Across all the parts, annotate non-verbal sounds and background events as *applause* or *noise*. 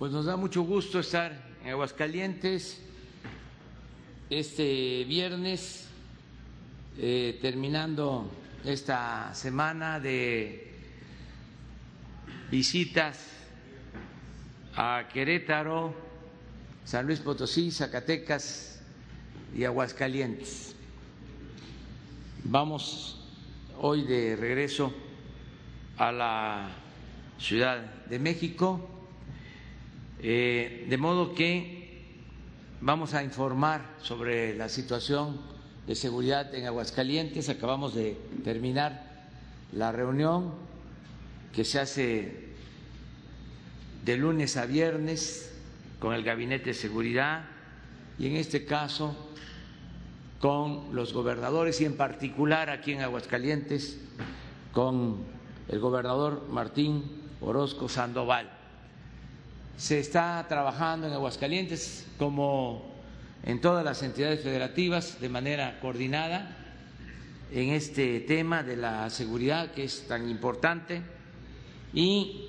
Pues nos da mucho gusto estar en Aguascalientes este viernes, eh, terminando esta semana de visitas a Querétaro, San Luis Potosí, Zacatecas y Aguascalientes. Vamos hoy de regreso a la Ciudad de México, eh, de modo que vamos a informar sobre la situación de seguridad en Aguascalientes. Acabamos de terminar la reunión que se hace de lunes a viernes con el Gabinete de Seguridad y en este caso con los gobernadores y en particular aquí en Aguascalientes con el gobernador Martín Orozco Sandoval. Se está trabajando en Aguascalientes como en todas las entidades federativas de manera coordinada en este tema de la seguridad que es tan importante y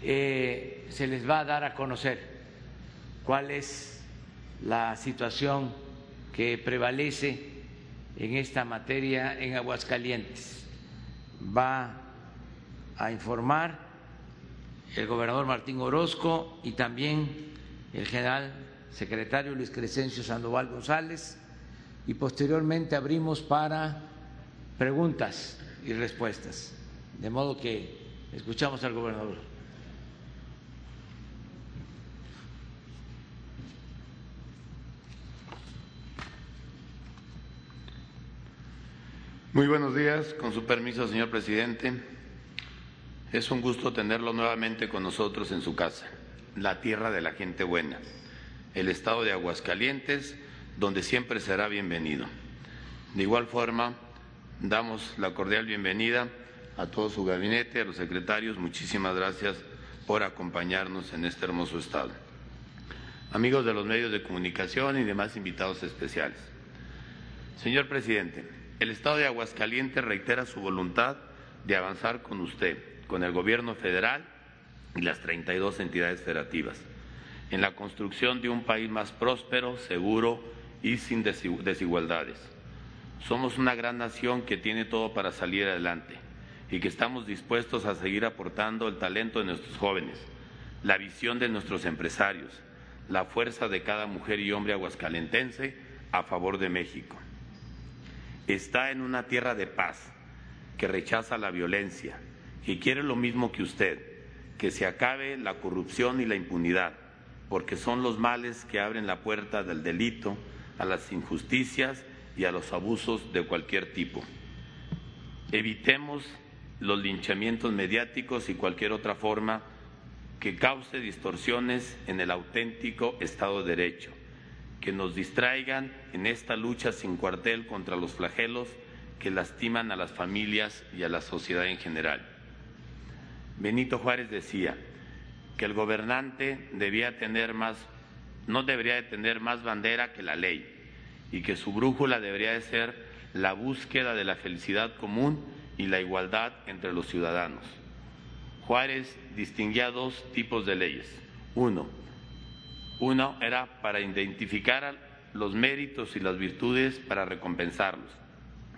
eh, se les va a dar a conocer cuál es la situación que prevalece en esta materia en Aguascalientes. Va a informar el gobernador Martín Orozco y también el general secretario Luis Crescencio Sandoval González y posteriormente abrimos para preguntas y respuestas. De modo que escuchamos al gobernador. Muy buenos días, con su permiso, señor presidente. Es un gusto tenerlo nuevamente con nosotros en su casa, la tierra de la gente buena, el estado de Aguascalientes, donde siempre será bienvenido. De igual forma, damos la cordial bienvenida a todo su gabinete, a los secretarios. Muchísimas gracias por acompañarnos en este hermoso estado. Amigos de los medios de comunicación y demás invitados especiales. Señor presidente, el Estado de Aguascalientes reitera su voluntad de avanzar con usted, con el Gobierno federal y las 32 entidades federativas, en la construcción de un país más próspero, seguro y sin desigualdades. Somos una gran nación que tiene todo para salir adelante y que estamos dispuestos a seguir aportando el talento de nuestros jóvenes, la visión de nuestros empresarios, la fuerza de cada mujer y hombre aguascalentense a favor de México está en una tierra de paz, que rechaza la violencia, que quiere lo mismo que usted, que se acabe la corrupción y la impunidad, porque son los males que abren la puerta del delito, a las injusticias y a los abusos de cualquier tipo. Evitemos los linchamientos mediáticos y cualquier otra forma que cause distorsiones en el auténtico Estado de Derecho que nos distraigan en esta lucha sin cuartel contra los flagelos que lastiman a las familias y a la sociedad en general. Benito Juárez decía que el gobernante debía tener más, no debería de tener más bandera que la ley y que su brújula debería de ser la búsqueda de la felicidad común y la igualdad entre los ciudadanos. Juárez distinguía dos tipos de leyes. Uno, uno era para identificar los méritos y las virtudes para recompensarlos.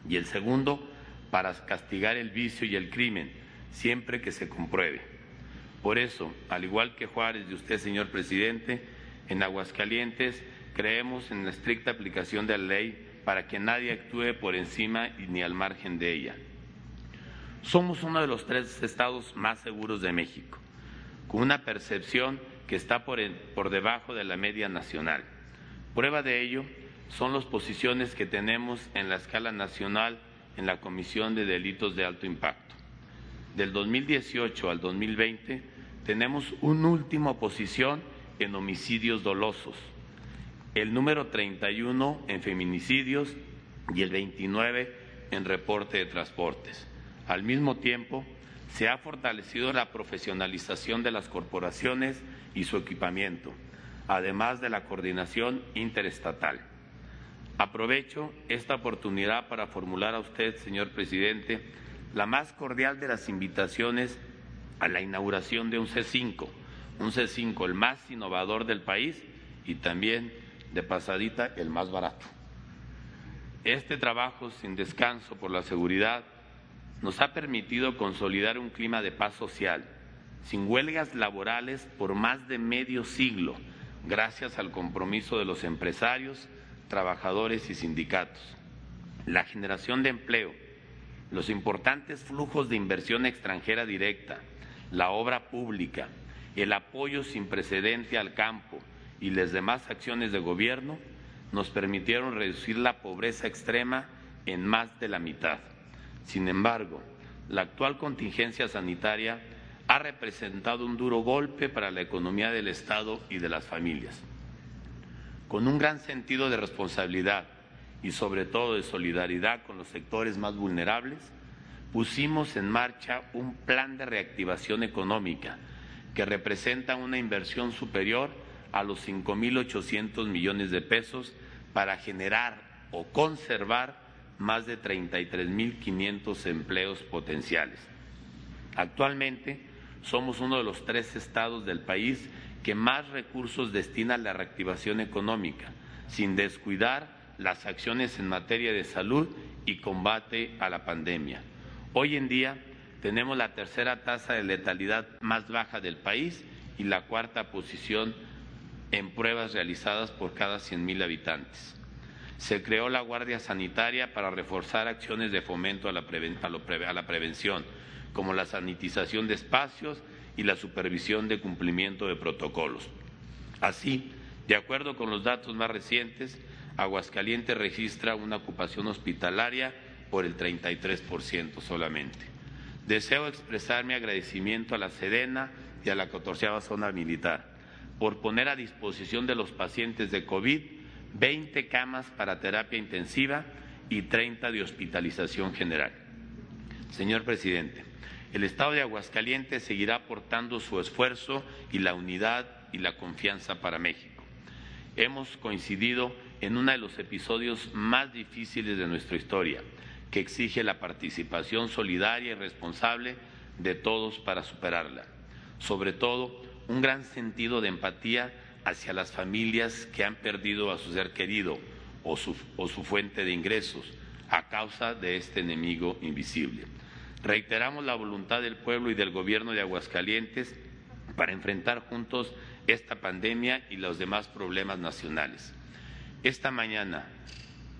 Y el segundo, para castigar el vicio y el crimen, siempre que se compruebe. Por eso, al igual que Juárez y usted, señor presidente, en Aguascalientes creemos en la estricta aplicación de la ley para que nadie actúe por encima ni al margen de ella. Somos uno de los tres estados más seguros de México, con una percepción que está por, por debajo de la media nacional. Prueba de ello son las posiciones que tenemos en la escala nacional en la Comisión de Delitos de Alto Impacto. Del 2018 al 2020 tenemos una última posición en homicidios dolosos, el número 31 en feminicidios y el 29 en reporte de transportes. Al mismo tiempo, se ha fortalecido la profesionalización de las corporaciones y su equipamiento, además de la coordinación interestatal. Aprovecho esta oportunidad para formular a usted, señor presidente, la más cordial de las invitaciones a la inauguración de un C5, un C5 el más innovador del país y también de pasadita el más barato. Este trabajo sin descanso por la seguridad nos ha permitido consolidar un clima de paz social, sin huelgas laborales por más de medio siglo, gracias al compromiso de los empresarios, trabajadores y sindicatos. La generación de empleo, los importantes flujos de inversión extranjera directa, la obra pública, el apoyo sin precedente al campo y las demás acciones de gobierno nos permitieron reducir la pobreza extrema en más de la mitad. Sin embargo, la actual contingencia sanitaria ha representado un duro golpe para la economía del Estado y de las familias. Con un gran sentido de responsabilidad y sobre todo de solidaridad con los sectores más vulnerables, pusimos en marcha un plan de reactivación económica que representa una inversión superior a los 5.800 millones de pesos para generar o conservar más de 33.500 empleos potenciales. Actualmente somos uno de los tres estados del país que más recursos destina a la reactivación económica, sin descuidar las acciones en materia de salud y combate a la pandemia. Hoy en día tenemos la tercera tasa de letalidad más baja del país y la cuarta posición en pruebas realizadas por cada 100.000 habitantes. Se creó la Guardia Sanitaria para reforzar acciones de fomento a la, prevención, como la sanitización de espacios y la supervisión de cumplimiento de protocolos. Así, de acuerdo con los datos más recientes, Aguascalientes registra una ocupación hospitalaria por el 33% solamente. Deseo expresar mi agradecimiento a la Sedena y a la 14 Zona Militar por poner a disposición de los pacientes de COVID 20 camas para terapia intensiva y 30 de hospitalización general. Señor presidente, el Estado de Aguascalientes seguirá aportando su esfuerzo y la unidad y la confianza para México. Hemos coincidido en uno de los episodios más difíciles de nuestra historia, que exige la participación solidaria y responsable de todos para superarla. Sobre todo, un gran sentido de empatía hacia las familias que han perdido a su ser querido o su, o su fuente de ingresos a causa de este enemigo invisible. Reiteramos la voluntad del pueblo y del gobierno de Aguascalientes para enfrentar juntos esta pandemia y los demás problemas nacionales. Esta mañana,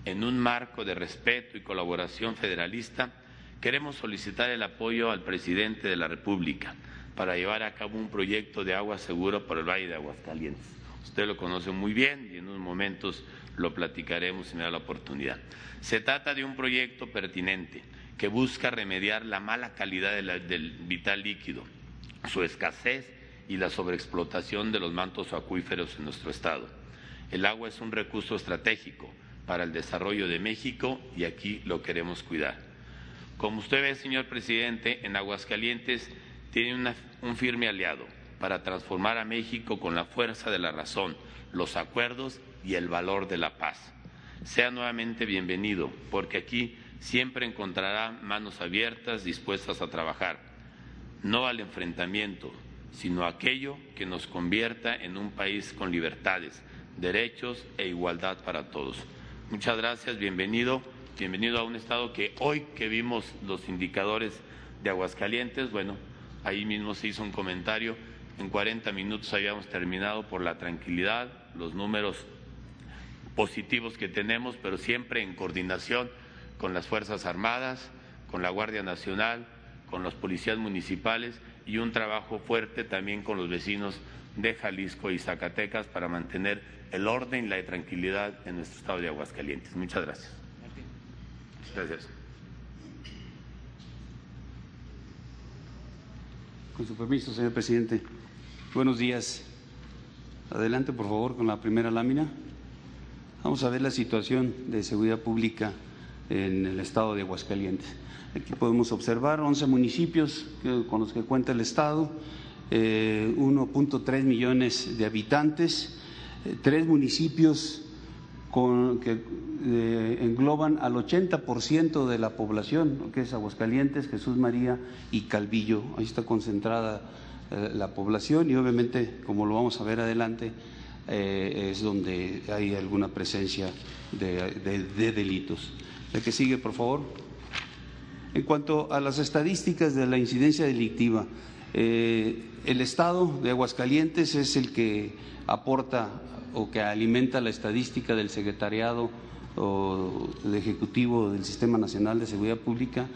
en un marco de respeto y colaboración federalista, queremos solicitar el apoyo al presidente de la República para llevar a cabo un proyecto de agua segura para el Valle de Aguascalientes. Usted lo conoce muy bien y en unos momentos lo platicaremos si me da la oportunidad. Se trata de un proyecto pertinente que busca remediar la mala calidad del vital líquido, su escasez y la sobreexplotación de los mantos acuíferos en nuestro estado. El agua es un recurso estratégico para el desarrollo de México y aquí lo queremos cuidar. Como usted ve, señor presidente, en Aguascalientes tiene un firme aliado para transformar a México con la fuerza de la razón, los acuerdos y el valor de la paz. Sea nuevamente bienvenido, porque aquí siempre encontrará manos abiertas dispuestas a trabajar, no al enfrentamiento, sino a aquello que nos convierta en un país con libertades, derechos e igualdad para todos. Muchas gracias, bienvenido, bienvenido a un estado que hoy que vimos los indicadores de Aguascalientes, bueno, ahí mismo se hizo un comentario, en 40 minutos habíamos terminado por la tranquilidad, los números positivos que tenemos, pero siempre en coordinación con las Fuerzas Armadas, con la Guardia Nacional, con los policías municipales y un trabajo fuerte también con los vecinos de Jalisco y Zacatecas para mantener el orden y la tranquilidad en nuestro estado de Aguascalientes. Muchas gracias. Gracias. Con su permiso, señor presidente. Buenos días. Adelante, por favor, con la primera lámina. Vamos a ver la situación de seguridad pública en el estado de Aguascalientes. Aquí podemos observar 11 municipios con los que cuenta el estado, 1.3 eh, millones de habitantes, eh, tres municipios que eh, engloban al 80% de la población, que es Aguascalientes, Jesús María y Calvillo. Ahí está concentrada la población y obviamente, como lo vamos a ver adelante, es donde hay alguna presencia de, delitos. La que sigue, por favor. En cuanto a las estadísticas de la incidencia delictiva, eh, el Estado de Aguascalientes es el que aporta o que alimenta la estadística del secretariado Ejecutivo del Sistema Nacional de Seguridad Pública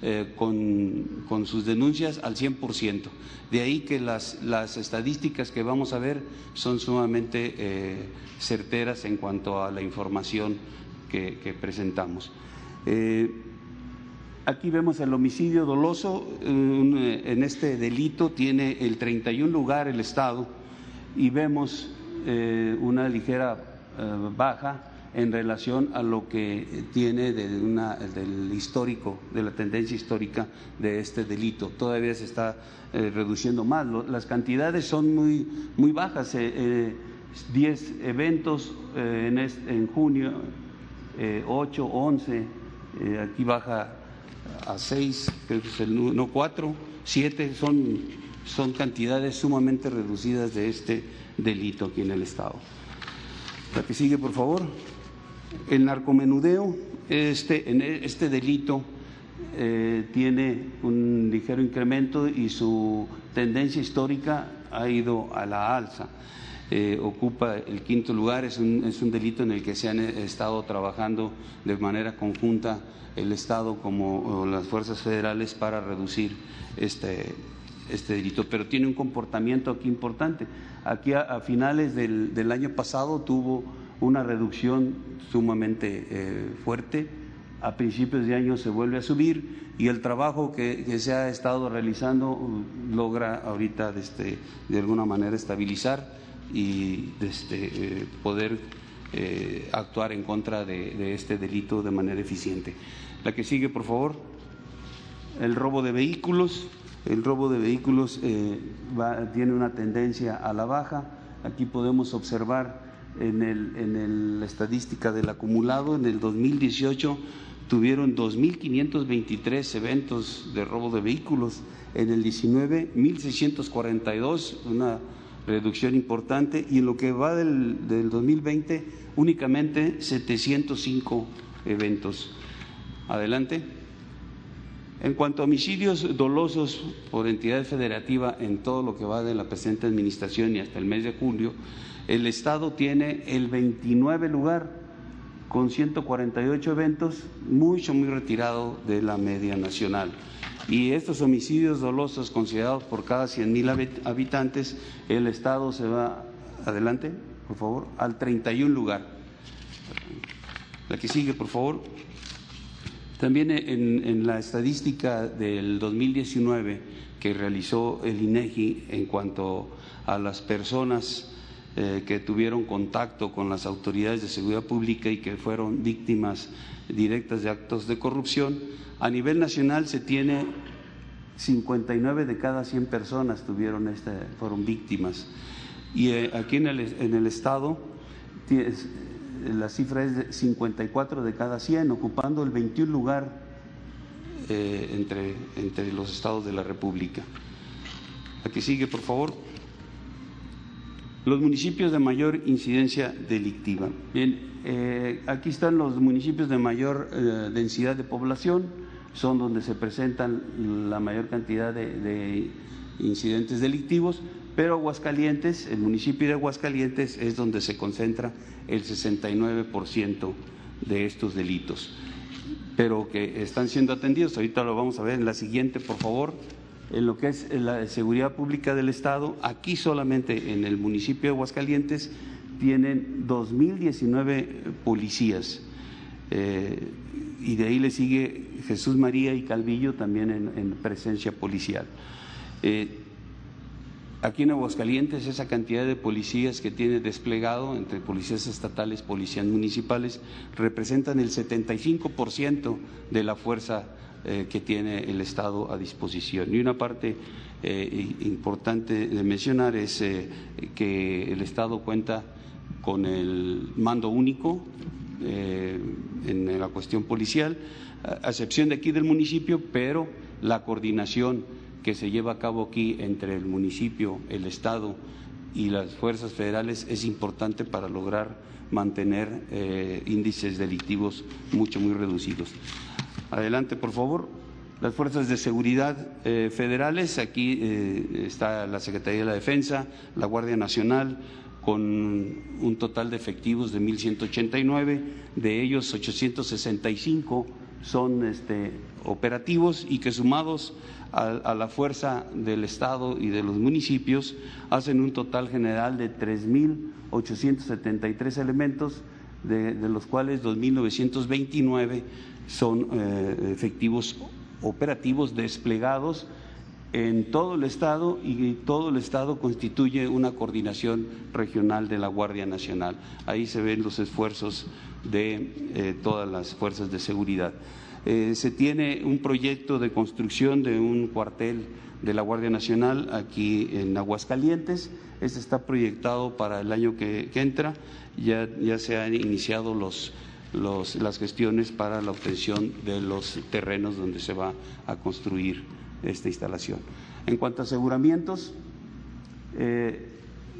eh, con, sus denuncias al 100%. De ahí que las, estadísticas que vamos a ver son sumamente eh, certeras en cuanto a la información que, presentamos. Aquí vemos el homicidio doloso, en este delito tiene el 31 lugar el Estado y vemos una ligera baja en relación a lo que tiene de una, del histórico, de la tendencia histórica de este delito. Todavía se está eh, reduciendo más. las cantidades son muy, muy bajas. Eh, 10 eh, eventos eh, en, en, junio, 8, 11, aquí baja a 6, no 4, 7, son, son cantidades sumamente reducidas de este delito aquí en el Estado. La que sigue, por favor. El narcomenudeo, este, e, este delito eh, tiene un ligero incremento y su tendencia histórica ha ido a la alza. Eh, ocupa el quinto lugar, es un, es un, delito en el que se han eh, estado trabajando de manera conjunta el Estado como las fuerzas federales para reducir este, este delito, pero tiene un comportamiento aquí importante. Aquí a, finales del, del año pasado tuvo una reducción sumamente eh, fuerte. A principios de año se vuelve a subir y el trabajo que, se ha estado realizando uh, logra ahorita este, de alguna manera estabilizar y este, eh, poder eh, actuar en contra de, este delito de manera eficiente. La que sigue, por favor. El robo de vehículos. El robo de vehículos tiene una tendencia a la baja. Aquí podemos observar en, el, en la estadística del acumulado, en el 2018 tuvieron 2.523 eventos de robo de vehículos, en el 19 1.642, una reducción importante, y en lo que va del, del 2020 únicamente 705 eventos. Adelante. En cuanto a homicidios dolosos por entidad federativa en todo lo que va de la presente administración y hasta el mes de julio, el Estado tiene el 29 lugar con 148 eventos, mucho, muy retirado de la media nacional. Y estos homicidios dolosos considerados por cada 100 mil habitantes, el Estado se va, adelante, por favor, al 31 lugar. La que sigue, por favor. También en, en la estadística del 2019 que realizó el INEGI en cuanto a las personas eh, que tuvieron contacto con las autoridades de seguridad pública y que fueron víctimas directas de actos de corrupción. A nivel nacional se tiene 59 de cada 100 personas tuvieron este, fueron víctimas. Y eh, aquí en el, en el Estado la cifra es de 54 de cada 100, ocupando el 21 lugar eh, entre, entre los estados de la República. Aquí sigue, por favor. Los municipios de mayor incidencia delictiva. Bien, eh, aquí están los municipios de mayor eh, densidad de población, son donde se presentan la mayor cantidad de, incidentes delictivos, pero Aguascalientes, el municipio de Aguascalientes es donde se concentra el 69% de estos delitos, pero que están siendo atendidos. Ahorita lo vamos a ver en la siguiente, por favor en lo que es la seguridad pública del Estado, aquí solamente en el municipio de Aguascalientes tienen 2.019 policías. Eh, y de ahí le sigue Jesús María y Calvillo también en, presencia policial. Eh, aquí en Aguascalientes esa cantidad de policías que tiene desplegado entre policías estatales, policías municipales, representan el 75% de la fuerza eh, que tiene el Estado a disposición. Y una parte eh, importante de mencionar es eh, que el Estado cuenta con el mando único en la cuestión policial, a excepción de aquí del municipio, pero la coordinación que se lleva a cabo aquí entre el municipio, el Estado y las fuerzas federales es importante para lograr mantener índices delictivos mucho, muy reducidos. Adelante, por favor. Las fuerzas de seguridad eh, federales, aquí eh, está la Secretaría de la Defensa, la Guardia Nacional, con un total de efectivos de 1.189, de ellos 865 son este, operativos y que sumados a, la fuerza del Estado y de los municipios hacen un total general de 3.873 elementos, de, los cuales 2.929 son eh, efectivos operativos desplegados en todo el Estado y todo el Estado constituye una coordinación regional de la Guardia Nacional. Ahí se ven los esfuerzos de eh, todas las fuerzas de seguridad. Eh, se tiene un proyecto de construcción de un cuartel de la Guardia Nacional aquí en Aguascalientes. Este está proyectado para el año que, entra. Ya, ya, se han iniciado los, las gestiones para la obtención de los terrenos donde se va a construir esta instalación. En cuanto a aseguramientos, eh,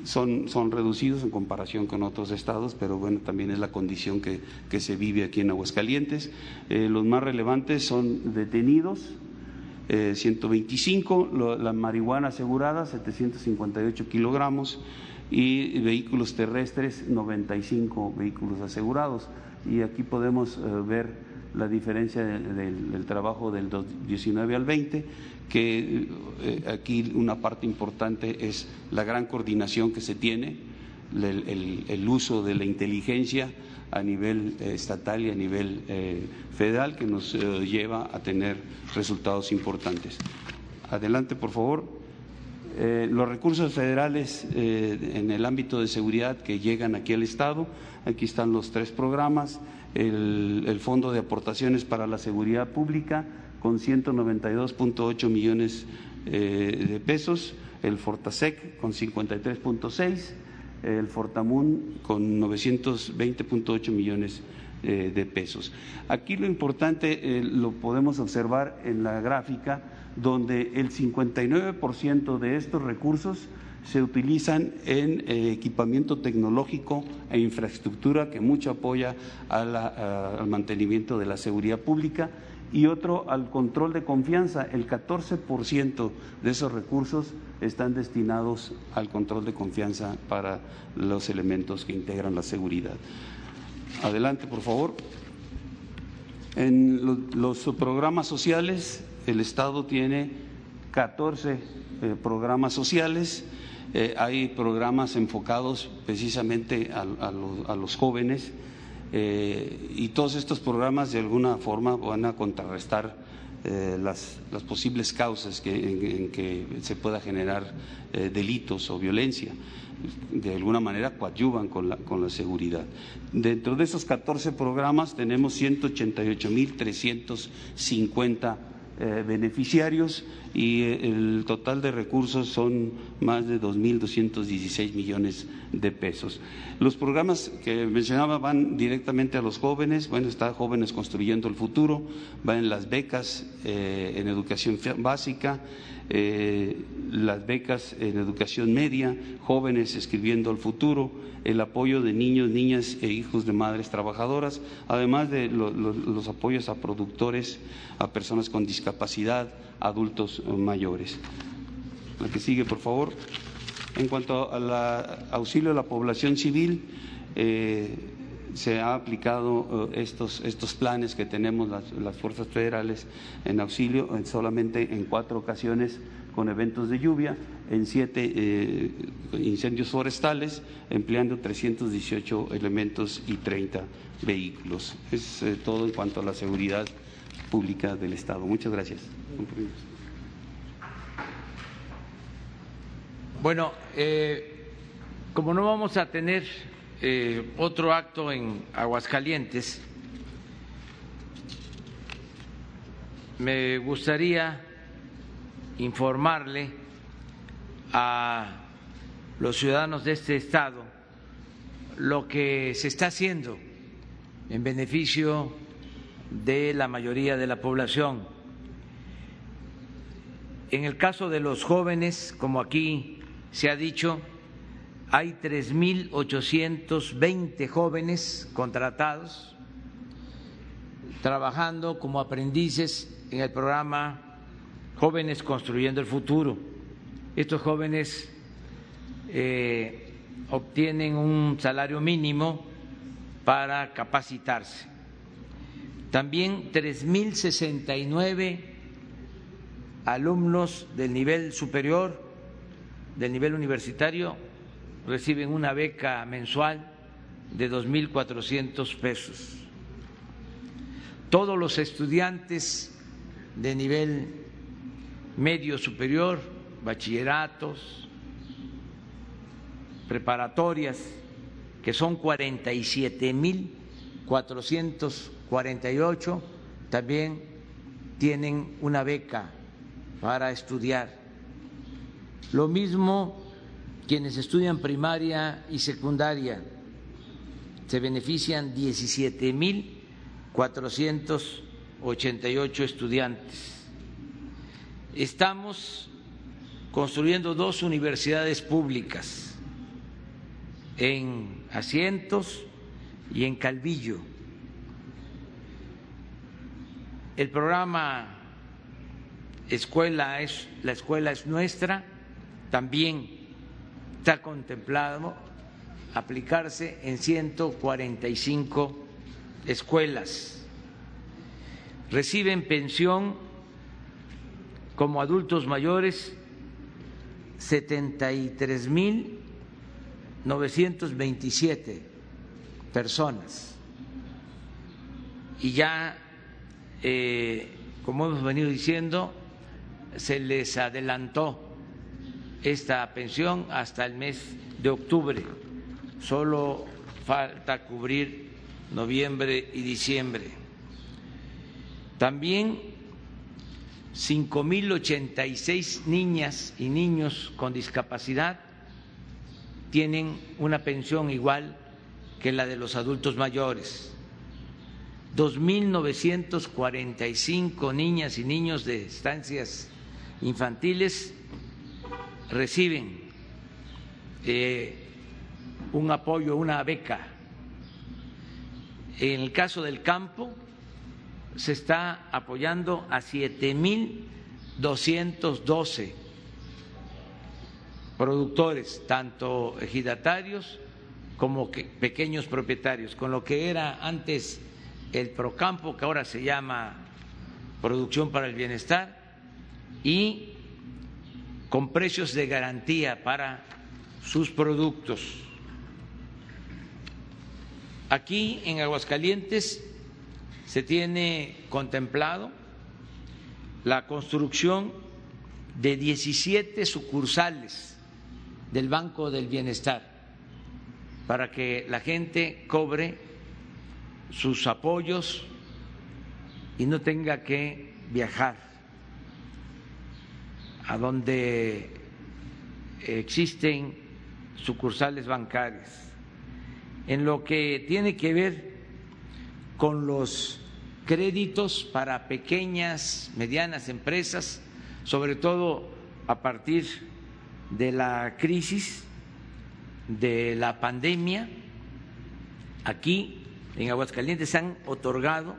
son, son, reducidos en comparación con otros estados, pero bueno, también es la condición que, se vive aquí en Aguascalientes. Eh, los más relevantes son detenidos, 125, eh, la marihuana asegurada, 758 kilogramos, y vehículos terrestres, 95 vehículos asegurados. Y aquí podemos ver la diferencia del, trabajo del 19 al 20, que eh, aquí una parte importante es la gran coordinación que se tiene, el, uso de la inteligencia a nivel eh, estatal y a nivel eh, federal que nos lleva a tener resultados importantes. Adelante, por favor. Los recursos federales en el ámbito de seguridad que llegan aquí al Estado, aquí están los tres programas el, Fondo de Aportaciones para la Seguridad Pública con 192.8 millones eh, de pesos, el Fortasec con 53.6, el Fortamun con 920.8 millones eh, de pesos. Aquí lo importante eh, lo podemos observar en la gráfica, donde el 59% de estos recursos se utilizan en eh, equipamiento tecnológico e infraestructura que mucho apoya al mantenimiento de la seguridad pública y otro al control de confianza. El 14% de esos recursos están destinados al control de confianza para los elementos que integran la seguridad. Adelante, por favor. En los programas sociales, el Estado tiene 14 eh, programas sociales eh, hay programas enfocados precisamente a, los jóvenes eh, y todos estos programas de alguna forma van a contrarrestar las, posibles causas en, que se pueda generar delitos o violencia. De alguna manera coadyuvan con la, con la seguridad. Dentro de esos 14 programas tenemos 188.350 eh, beneficiarios y eh, el total de recursos son más de 2.216 millones de pesos. Los programas que mencionaba van directamente a los jóvenes, bueno, está Jóvenes Construyendo el Futuro, van en las becas eh, en educación básica, las becas en educación media, jóvenes escribiendo el futuro, el apoyo de niños, niñas e hijos de madres trabajadoras, además de los apoyos a productores, a personas con discapacidad, adultos mayores. La que sigue, por favor. En cuanto al auxilio a la población civil, eh, se ha aplicado eh, estos, estos planes que tenemos las, fuerzas federales en auxilio solamente en cuatro ocasiones con eventos de lluvia, en siete eh, incendios forestales, empleando 318 elementos y 30 vehículos. Es eh, todo en cuanto a la seguridad pública del Estado. Muchas gracias. Bueno, como no vamos a tener otro acto en Aguascalientes, me gustaría informarle a los ciudadanos de este Estado lo que se está haciendo en beneficio de la mayoría de la población. En el caso de los jóvenes, como aquí se ha dicho, hay 3.820 jóvenes contratados trabajando como aprendices en el programa Jóvenes Construyendo el Futuro. Estos jóvenes eh, obtienen un salario mínimo para capacitarse. También 3.069 alumnos del nivel superior, del nivel universitario, reciben una beca mensual de 2.400 pesos. Todos los estudiantes de nivel medio superior, bachilleratos, preparatorias, que son 47.448, también tienen una beca para estudiar. Lo mismo quienes estudian primaria y secundaria, se benefician 17.488 estudiantes. Estamos construyendo dos universidades públicas en Asientos y en Calvillo. El programa escuela es la escuela es nuestra, también está contemplado aplicarse en 145 escuelas. Reciben pensión como adultos mayores 73.927 personas. Y ya, eh, como hemos venido diciendo, se les adelantó esta pensión hasta el mes de octubre. Solo falta cubrir noviembre y diciembre. También 5.086 niñas y niños con discapacidad tienen una pensión igual que la de los adultos mayores. 2.945 niñas y niños de estancias infantiles reciben eh, un apoyo, una beca. En el caso del campo, se está apoyando a 7.212 productores, tanto ejidatarios como pequeños propietarios, con lo que era antes el Procampo, que ahora se llama Producción para el Bienestar, y con precios de garantía para sus productos. Aquí en Aguascalientes se tiene contemplado la construcción de 17 sucursales del Banco del Bienestar para que la gente cobre sus apoyos y no tenga que viajar a donde existen sucursales bancarias. En lo que tiene que ver con los créditos para pequeñas, medianas empresas, sobre todo a partir de la crisis de la pandemia, aquí en Aguascalientes han otorgado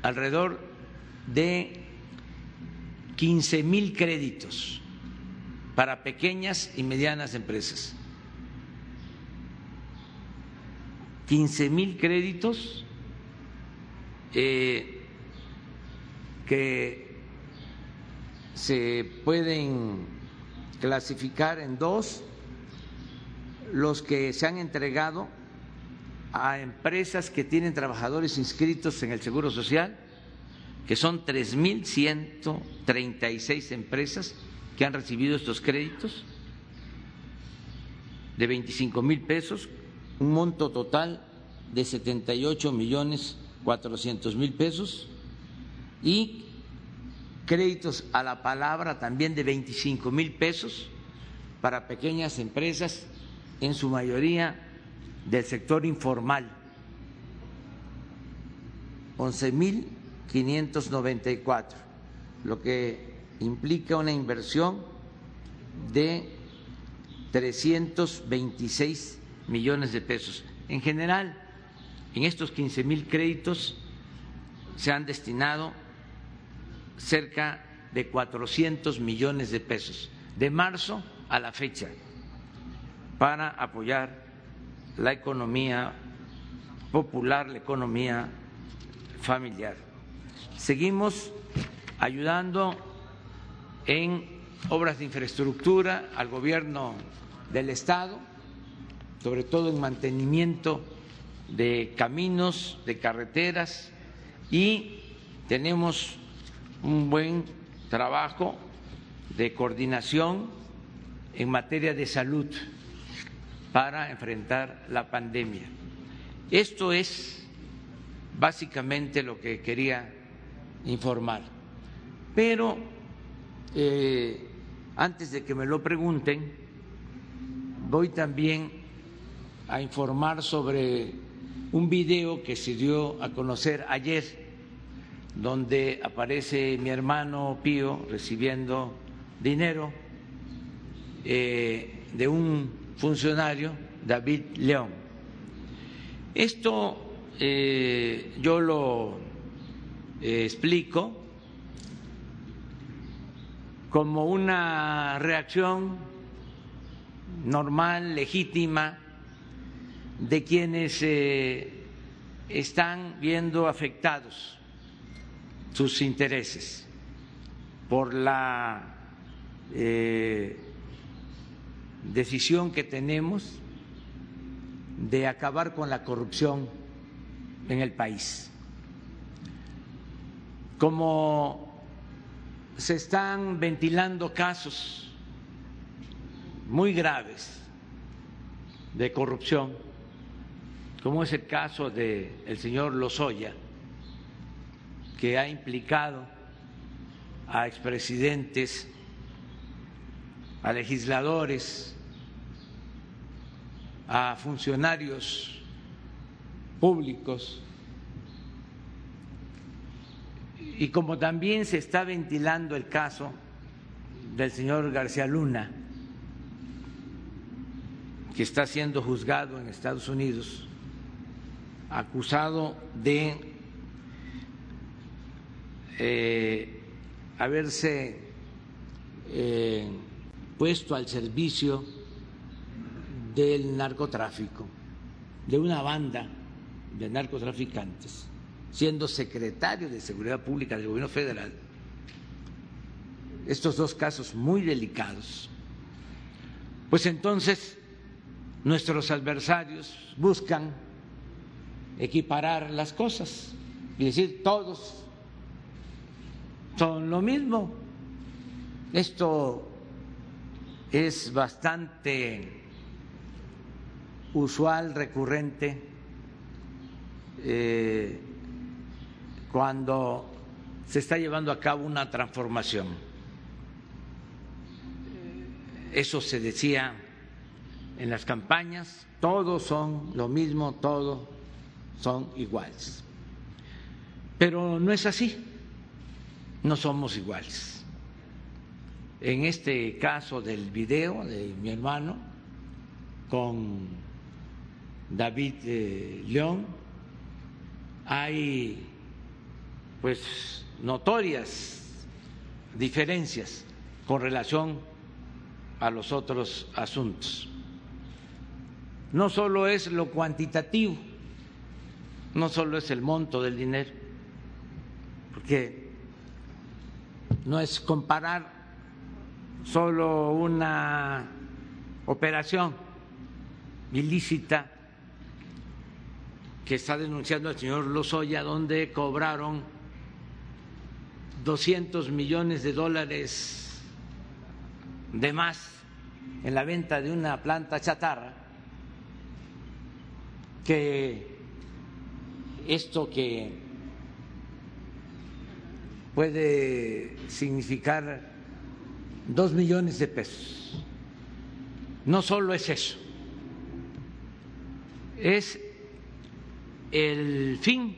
alrededor de 15 mil créditos para pequeñas y medianas empresas. 15 mil créditos eh, que se pueden clasificar en dos, los que se han entregado a empresas que tienen trabajadores inscritos en el Seguro Social que son 3.136 empresas que han recibido estos créditos de 25 mil pesos, un monto total de 78 millones 400 mil pesos y créditos a la palabra también de 25 mil pesos para pequeñas empresas, en su mayoría del sector informal. 11 mil 594, lo que implica una inversión de 326 millones de pesos. En general, en estos 15 mil créditos se han destinado cerca de 400 millones de pesos, de marzo a la fecha, para apoyar la economía popular, la economía familiar. Seguimos ayudando en obras de infraestructura al gobierno del Estado, sobre todo en mantenimiento de caminos, de carreteras y tenemos un buen trabajo de coordinación en materia de salud para enfrentar la pandemia. Esto es básicamente lo que quería informar. Pero eh, antes de que me lo pregunten, voy también a informar sobre un video que se dio a conocer ayer, donde aparece mi hermano Pío recibiendo dinero eh, de un funcionario, David León. Esto eh, yo lo explico como una reacción normal, legítima, de quienes eh, están viendo afectados sus intereses por la eh, decisión que tenemos de acabar con la corrupción en el país. Como se están ventilando casos muy graves de corrupción, como es el caso del el señor Lozoya, que ha implicado a expresidentes, a legisladores, a funcionarios públicos y como también se está ventilando el caso del señor García Luna, que está siendo juzgado en Estados Unidos, acusado de eh, haberse eh, puesto al servicio del narcotráfico, de una banda de narcotraficantes siendo secretario de Seguridad Pública del Gobierno Federal, estos dos casos muy delicados, pues entonces nuestros adversarios buscan equiparar las cosas y decir todos son lo mismo. Esto es bastante usual, recurrente. Eh, cuando se está llevando a cabo una transformación. Eso se decía en las campañas, todos son lo mismo, todos son iguales. Pero no es así, no somos iguales. En este caso del video de mi hermano con David eh, León, hay pues notorias diferencias con relación a los otros asuntos. No solo es lo cuantitativo, no solo es el monto del dinero, porque no es comparar solo una operación ilícita que está denunciando el señor Lozoya, donde cobraron 200 millones de dólares de más en la venta de una planta chatarra, que esto que puede significar dos millones de pesos, no solo es eso, es el fin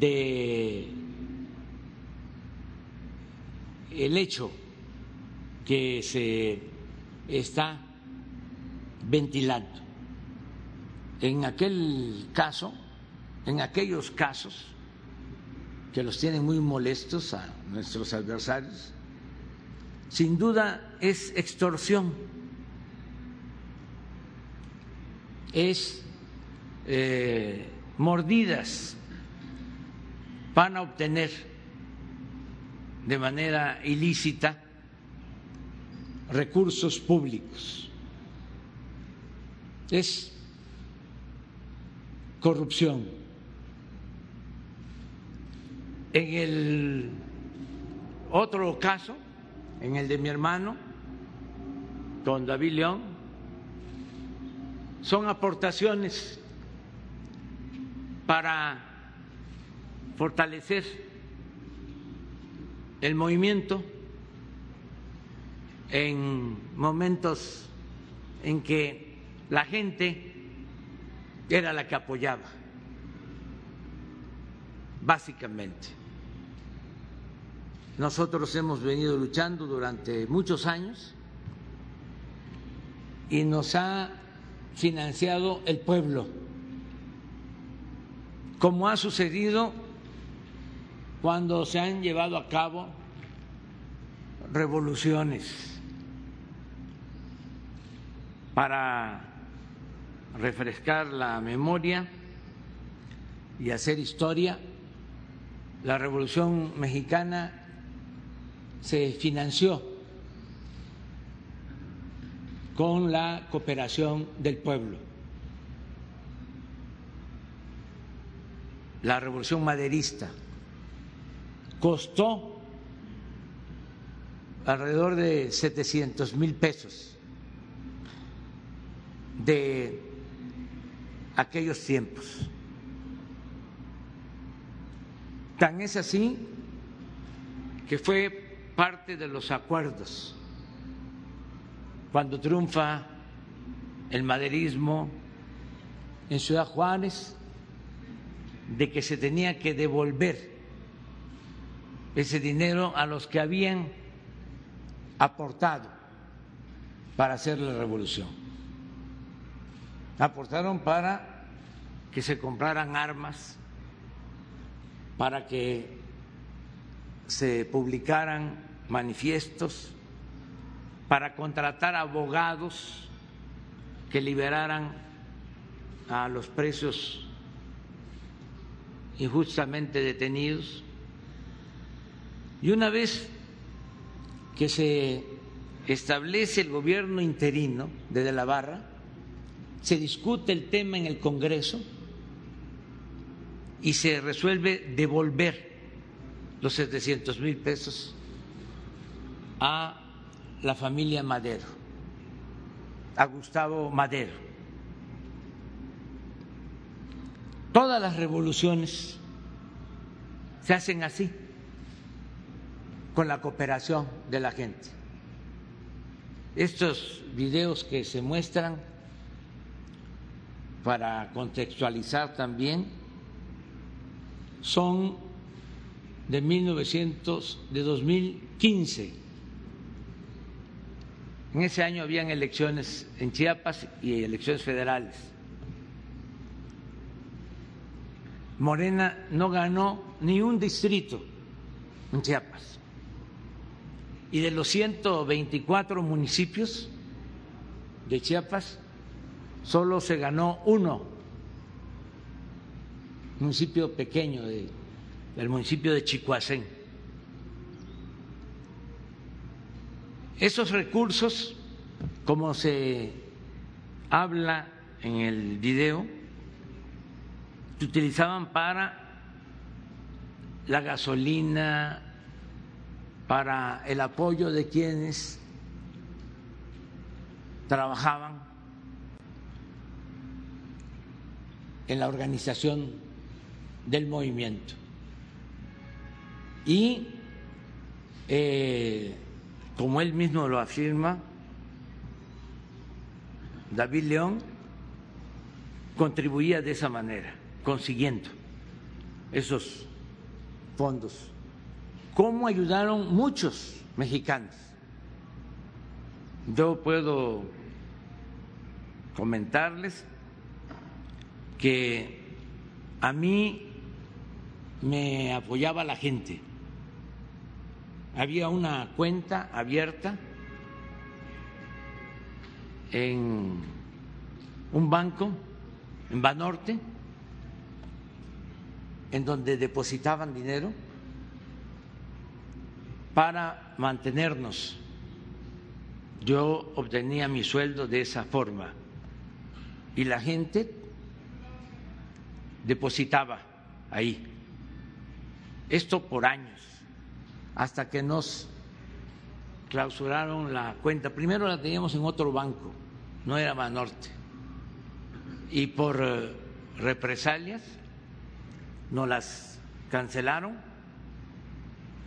de el hecho que se está ventilando. En aquel caso, en aquellos casos que los tienen muy molestos a nuestros adversarios, sin duda es extorsión, es eh, mordidas, van a obtener de manera ilícita recursos públicos. Es corrupción. En el otro caso, en el de mi hermano, don David León, son aportaciones para fortalecer el movimiento en momentos en que la gente era la que apoyaba, básicamente. Nosotros hemos venido luchando durante muchos años y nos ha financiado el pueblo, como ha sucedido cuando se han llevado a cabo revoluciones para refrescar la memoria y hacer historia. La Revolución Mexicana se financió con la cooperación del pueblo. La Revolución Maderista costó alrededor de 700 mil pesos de aquellos tiempos. Tan es así que fue parte de los acuerdos cuando triunfa el maderismo en Ciudad Juárez de que se tenía que devolver ese dinero a los que habían aportado para hacer la revolución aportaron para que se compraran armas, para que se publicaran manifiestos, para contratar abogados que liberaran a los presos injustamente detenidos. Y una vez que se establece el gobierno interino de De la Barra, se discute el tema en el Congreso y se resuelve devolver los 700 mil pesos a la familia Madero, a Gustavo Madero. Todas las revoluciones se hacen así, con la cooperación de la gente. Estos videos que se muestran para contextualizar también, son de 1900, de 2015. En ese año habían elecciones en Chiapas y elecciones federales. Morena no ganó ni un distrito en Chiapas. Y de los 124 municipios de Chiapas, solo se ganó uno, municipio pequeño del municipio de Chicoacén. Esos recursos, como se habla en el video, se utilizaban para la gasolina, para el apoyo de quienes trabajaban en la organización del movimiento. Y, eh, como él mismo lo afirma, David León contribuía de esa manera, consiguiendo esos fondos. ¿Cómo ayudaron muchos mexicanos. Yo puedo comentarles que a mí me apoyaba la gente. Había una cuenta abierta en un banco en Banorte en donde depositaban dinero para mantenernos. Yo obtenía mi sueldo de esa forma y la gente depositaba ahí. Esto por años, hasta que nos clausuraron la cuenta. Primero la teníamos en otro banco, no era Banorte. Y por eh, represalias nos las cancelaron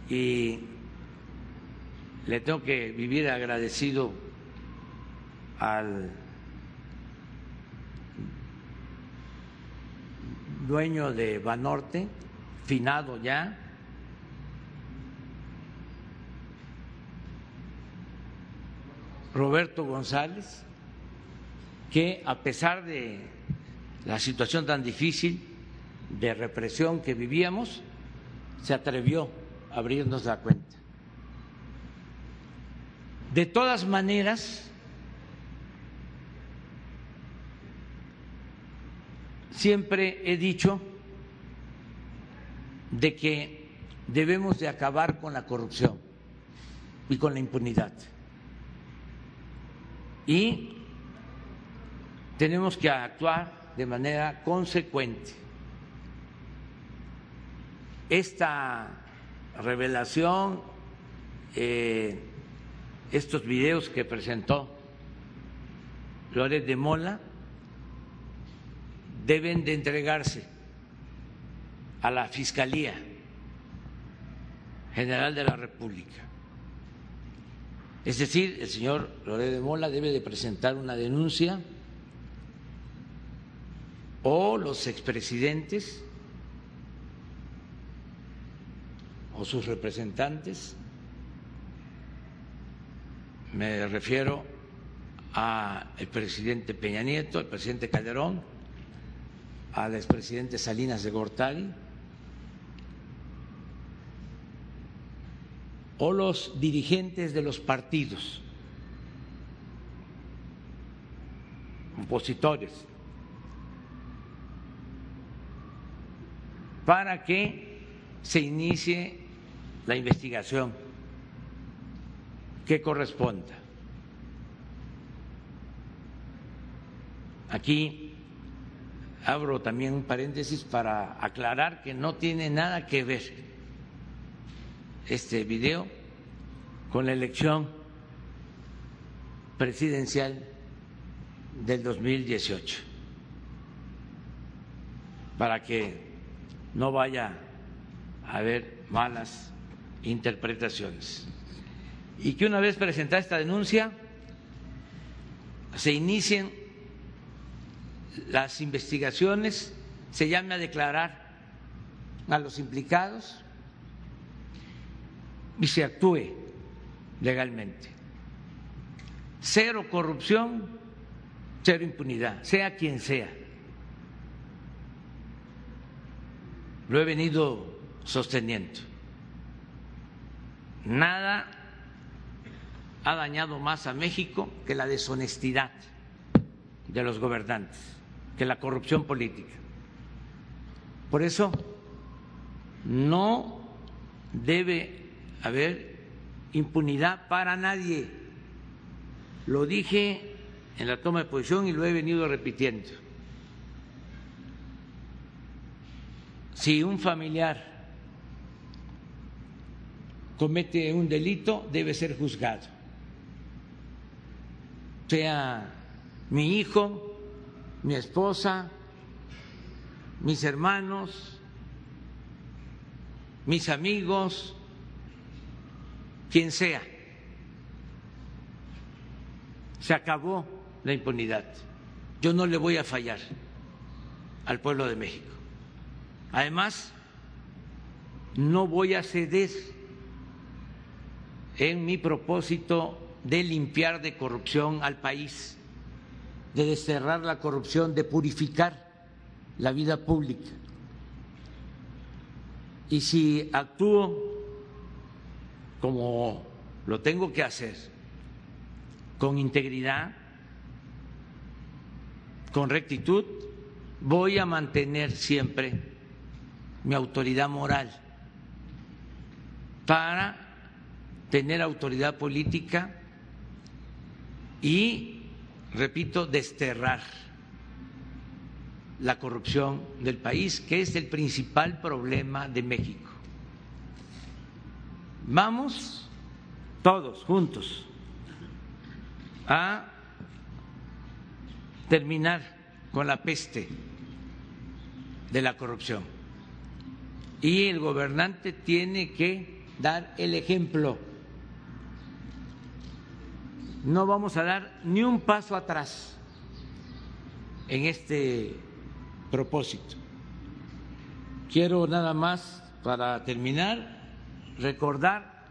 y le tengo que vivir agradecido al dueño de Banorte, finado ya, Roberto González, que a pesar de la situación tan difícil de represión que vivíamos, se atrevió a abrirnos la cuenta. De todas maneras, siempre he dicho de que debemos de acabar con la corrupción y con la impunidad. Y tenemos que actuar de manera consecuente. Esta revelación, eh, estos videos que presentó Flores de Mola, deben de entregarse a la Fiscalía General de la República. Es decir, el señor Loré de Mola debe de presentar una denuncia o los expresidentes o sus representantes, me refiero al presidente Peña Nieto, al presidente Calderón, al expresidente Salinas de Gortari o los dirigentes de los partidos opositores para que se inicie la investigación que corresponda. Aquí abro también un paréntesis para aclarar que no tiene nada que ver este video con la elección presidencial del 2018, para que no vaya a haber malas interpretaciones. Y que una vez presentada esta denuncia, se inicien las investigaciones, se llame a declarar a los implicados y se actúe legalmente. Cero corrupción, cero impunidad, sea quien sea. Lo he venido sosteniendo. Nada ha dañado más a México que la deshonestidad de los gobernantes que la corrupción política. Por eso no debe haber impunidad para nadie. Lo dije en la toma de posición y lo he venido repitiendo. Si un familiar comete un delito, debe ser juzgado. Sea mi hijo, mi esposa, mis hermanos, mis amigos, quien sea. Se acabó la impunidad. Yo no le voy a fallar al pueblo de México. Además, no voy a ceder en mi propósito de limpiar de corrupción al país, de desterrar la corrupción, de purificar la vida pública. Y si actúo como lo tengo que hacer, con integridad, con rectitud, voy a mantener siempre mi autoridad moral para tener autoridad política y, repito, desterrar la corrupción del país, que es el principal problema de México. Vamos todos juntos a terminar con la peste de la corrupción. Y el gobernante tiene que dar el ejemplo. No vamos a dar ni un paso atrás en este propósito. Quiero nada más, para terminar, recordar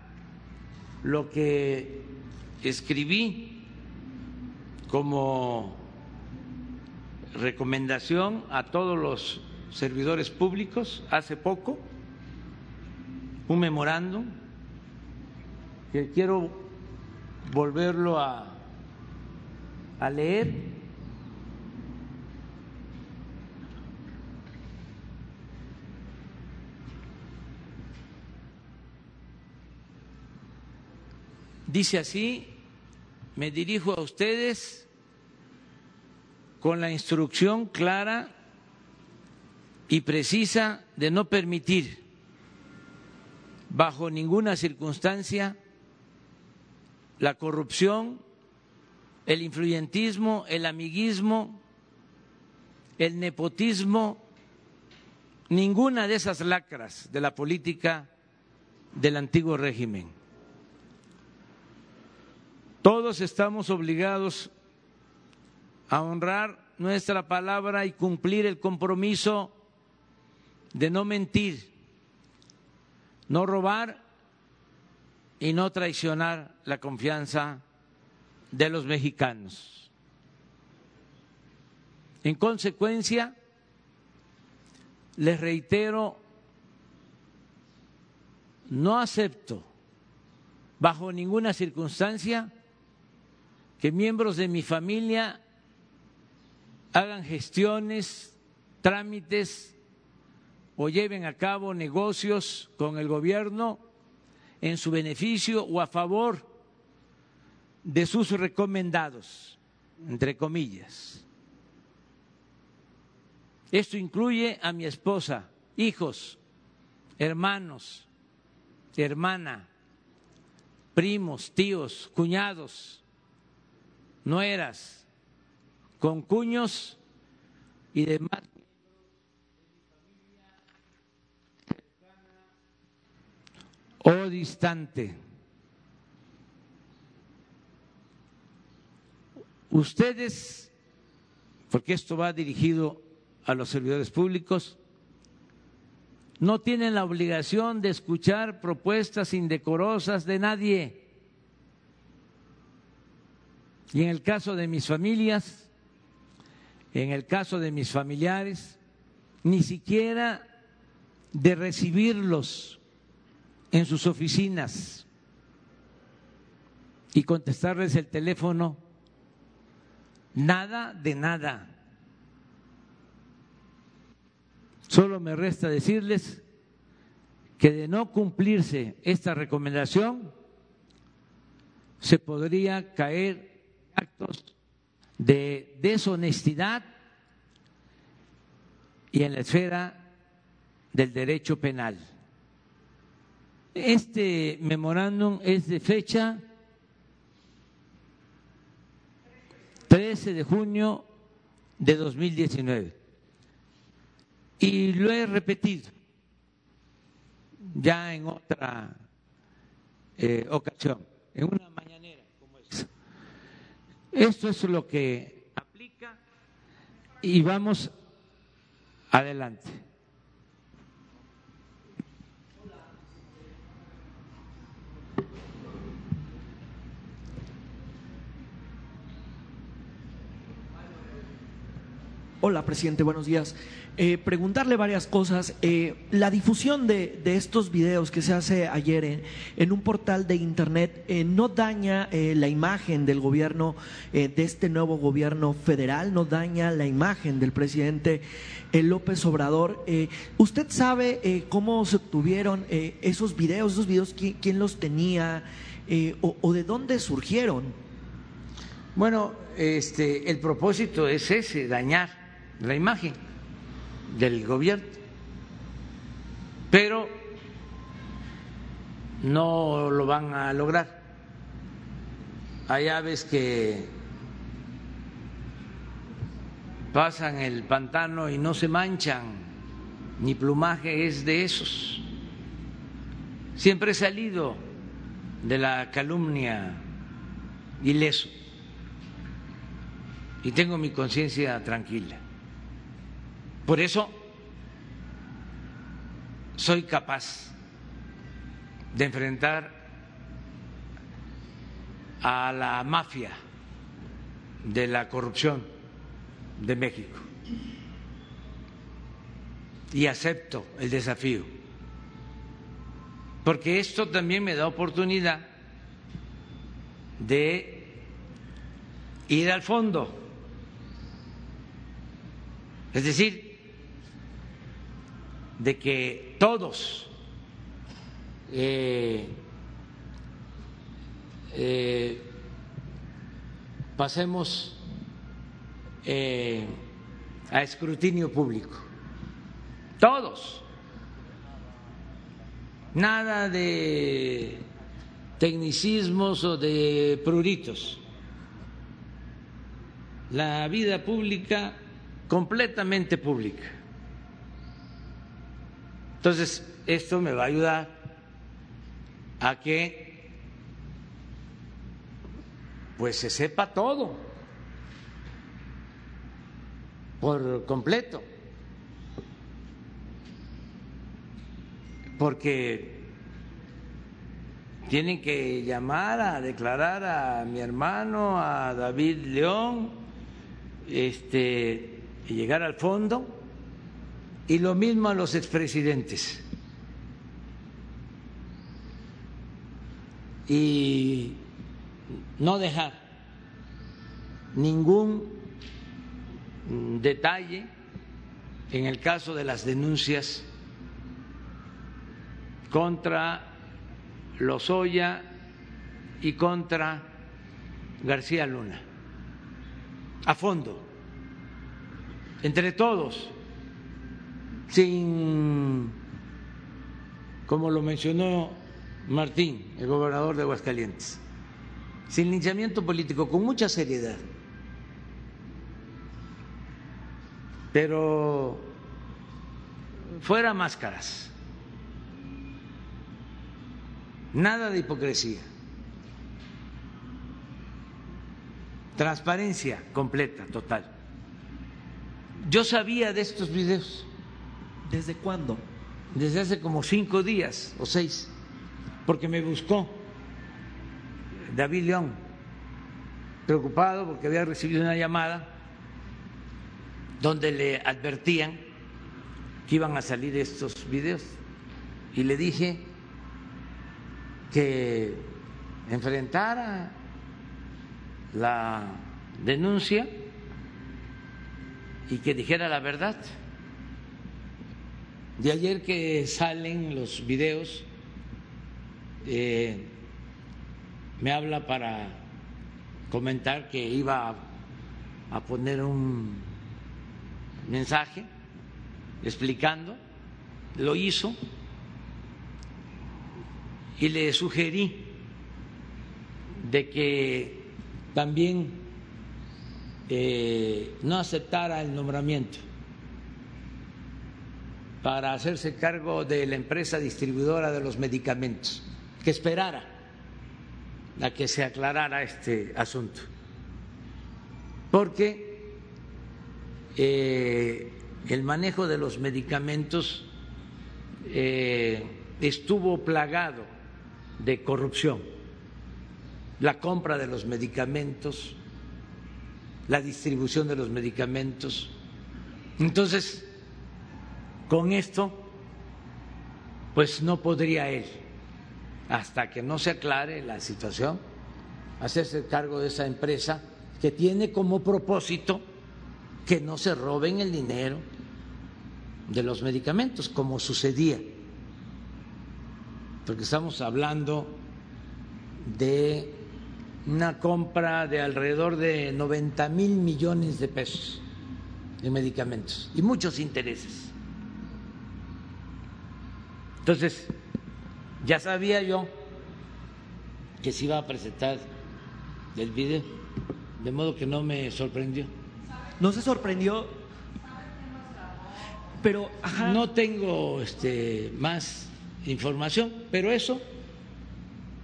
lo que escribí como recomendación a todos los servidores públicos hace poco, un memorándum que quiero volverlo a, a leer. Dice así, me dirijo a ustedes con la instrucción clara y precisa de no permitir bajo ninguna circunstancia la corrupción, el influyentismo, el amiguismo, el nepotismo, ninguna de esas lacras de la política del antiguo régimen. Todos estamos obligados a honrar nuestra palabra y cumplir el compromiso de no mentir, no robar y no traicionar la confianza de los mexicanos. En consecuencia, les reitero, no acepto bajo ninguna circunstancia que miembros de mi familia hagan gestiones, trámites o lleven a cabo negocios con el gobierno en su beneficio o a favor de sus recomendados, entre comillas. Esto incluye a mi esposa, hijos, hermanos, hermana, primos, tíos, cuñados, nueras, con cuños y demás o distante. Ustedes, porque esto va dirigido a los servidores públicos, no tienen la obligación de escuchar propuestas indecorosas de nadie. Y en el caso de mis familias, en el caso de mis familiares, ni siquiera de recibirlos en sus oficinas y contestarles el teléfono, nada de nada. Solo me resta decirles que de no cumplirse esta recomendación, se podría caer actos de deshonestidad y en la esfera del derecho penal. Este memorándum es de fecha 13 de junio de 2019 y lo he repetido ya en otra eh, ocasión, en una esto es lo que aplica y vamos adelante. Hola, presidente, buenos días. Eh, preguntarle varias cosas. Eh, la difusión de, estos videos que se hace ayer en, un portal de Internet eh, no daña la imagen del gobierno, de este nuevo gobierno federal, no daña la imagen del presidente López Obrador. ¿Usted sabe cómo se obtuvieron esos videos, esos videos, quién, los tenía o, o de dónde surgieron? Bueno, este, el propósito es ese, dañar la imagen del gobierno. Pero no lo van a lograr. Hay aves que pasan el pantano y no se manchan, ni plumaje es de esos. Siempre he salido de la calumnia ileso y tengo mi conciencia tranquila. Por eso soy capaz de enfrentar a la mafia de la corrupción de México. Y acepto el desafío, porque esto también me da oportunidad de ir al fondo, es decir, de que todos eh, eh, pasemos eh, a escrutinio público. Todos. Nada de tecnicismos o de pruritos. La vida pública completamente pública. Entonces, esto me va a ayudar a que pues se sepa todo por completo. Porque tienen que llamar a declarar a mi hermano, a David León, este, y llegar al fondo y lo mismo a los expresidentes. Y no dejar ningún detalle en el caso de las denuncias contra Lozoya y contra García Luna, a fondo, entre todos sin, como lo mencionó Martín, el gobernador de Aguascalientes, sin linchamiento político, con mucha seriedad. Pero fuera máscaras, nada de hipocresía, transparencia completa, total. Yo sabía de estos videos ¿Desde cuándo? Desde hace como cinco días o seis, porque me buscó David León, preocupado porque había recibido una llamada donde le advertían que iban a salir estos videos y le dije que enfrentara la denuncia y que dijera la verdad. De ayer que salen los videos, eh, me habla para comentar que iba a, poner un mensaje explicando, lo hizo y le sugerí de que también eh, no aceptara el nombramiento para hacerse cargo de la empresa distribuidora de los medicamentos, que esperara a que se aclarara este asunto. Porque eh, el manejo de los medicamentos eh, estuvo plagado de corrupción, la compra de los medicamentos, la distribución de los medicamentos. Entonces, con esto, pues no podría él, hasta que no se aclare la situación, hacerse cargo de esa empresa que tiene como propósito que no se roben el dinero de los medicamentos, como sucedía, porque estamos hablando de una compra de alrededor de 90 mil millones de pesos en medicamentos y muchos intereses. Entonces, ya sabía yo que se iba a presentar el video, de modo que no me sorprendió. ¿No se sorprendió? Pero, No tengo este, más información, pero eso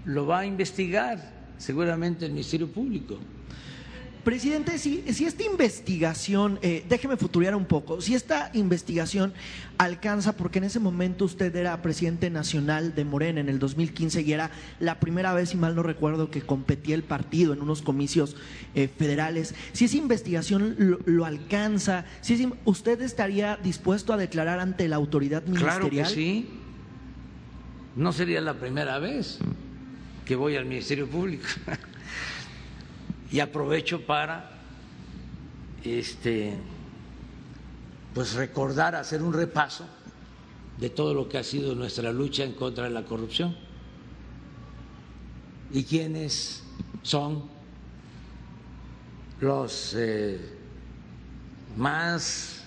lo va a investigar seguramente el Ministerio Público. Presidente, si, si esta investigación, eh, déjeme futurear un poco, si esta investigación alcanza, porque en ese momento usted era presidente nacional de Morena en el 2015 y era la primera vez, si mal no recuerdo, que competía el partido en unos comicios eh, federales, si esa investigación lo, alcanza, si ¿usted estaría dispuesto a declarar ante la autoridad ministerial? Claro que sí, no sería la primera vez que voy al Ministerio Público. *laughs* y aprovecho para este pues recordar, hacer un repaso de todo lo que ha sido nuestra lucha en contra de la corrupción y quiénes son los eh, más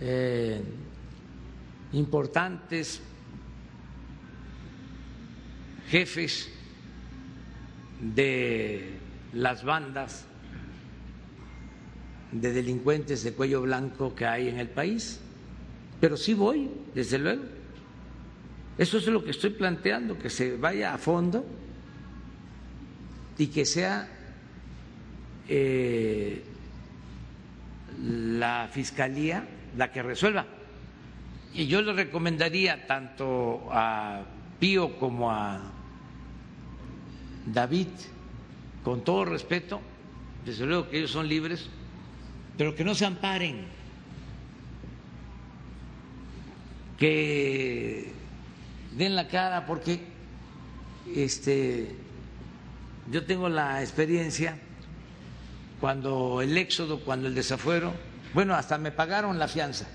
eh, importantes jefes de las bandas de delincuentes de cuello blanco que hay en el país, pero sí voy, desde luego. Eso es lo que estoy planteando, que se vaya a fondo y que sea eh, la fiscalía la que resuelva. Y yo le recomendaría tanto a Pío como a David, con todo respeto, desde luego que ellos son libres, pero que no se amparen, que den la cara porque este yo tengo la experiencia cuando el éxodo, cuando el desafuero, bueno, hasta me pagaron la fianza.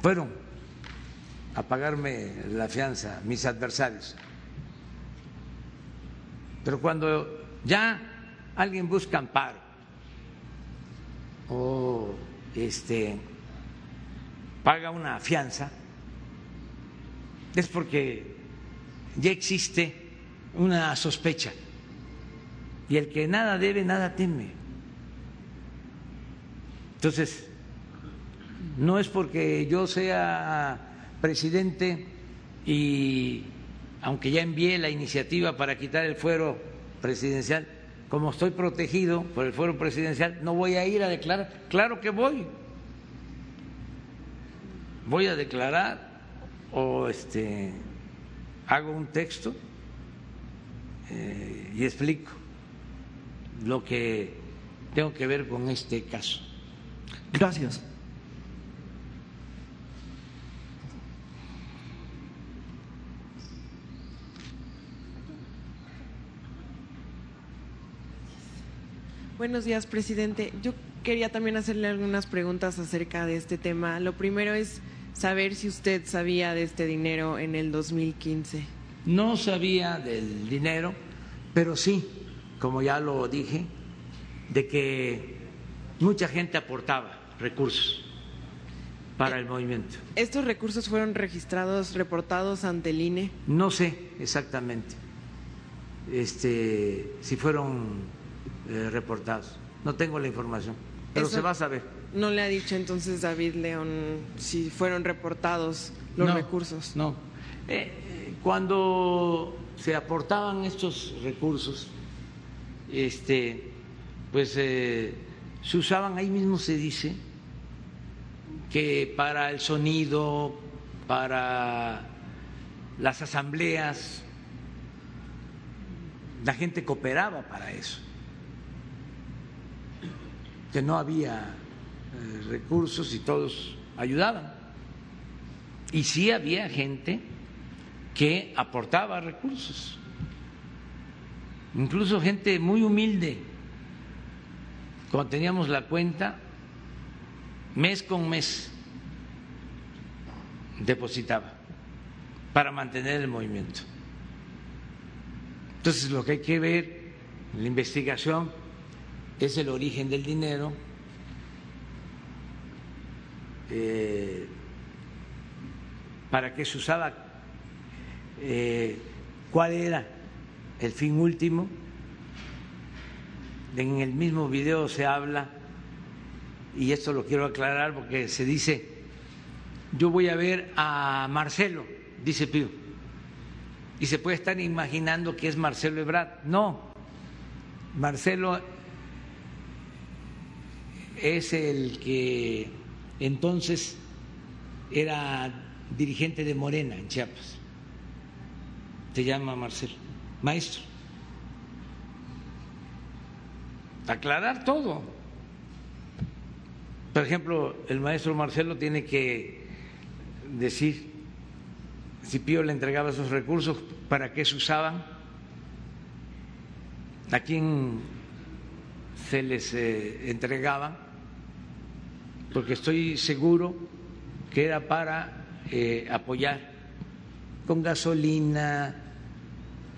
Fueron a pagarme la fianza mis adversarios. Pero cuando ya alguien busca amparo o este paga una fianza es porque ya existe una sospecha y el que nada debe nada teme. Entonces, no es porque yo sea presidente, y aunque ya envié la iniciativa para quitar el fuero presidencial, como estoy protegido por el fuero presidencial, no voy a ir a declarar. Claro que voy. Voy a declarar o este hago un texto eh, y explico lo que tengo que ver con este caso. Gracias. Buenos días, presidente. Yo quería también hacerle algunas preguntas acerca de este tema. Lo primero es saber si usted sabía de este dinero en el 2015. No sabía del dinero, pero sí, como ya lo dije, de que mucha gente aportaba recursos para el movimiento. ¿Estos recursos fueron registrados, reportados ante el INE? No sé exactamente este, si fueron eh, reportados. No tengo la información, pero se va a saber. ¿No le ha dicho entonces David León si fueron reportados los recursos? No. Eh, cuando se aportaban estos recursos, este, pues eh, se usaban, ahí mismo se dice, que para el sonido, para las asambleas, la gente cooperaba para eso que no había eh, recursos y todos ayudaban. Y sí había gente que aportaba recursos, incluso gente muy humilde. Cuando teníamos la cuenta, mes con mes depositaba para mantener el movimiento. Entonces lo que hay que ver la investigación es el origen del dinero, eh, para qué se usaba, eh, cuál era el fin último. En el mismo video se habla, y esto lo quiero aclarar porque se dice, yo voy a ver a Marcelo, dice Pío, y se puede estar imaginando que es Marcelo Ebrard. No, Marcelo es el que entonces era dirigente de Morena en Chiapas. Se llama Marcelo, maestro. Aclarar todo. Por ejemplo, el maestro Marcelo tiene que decir si Pío le entregaba esos recursos, para qué se usaban, a quién se les eh, entregaban porque estoy seguro que era para eh, apoyar con gasolina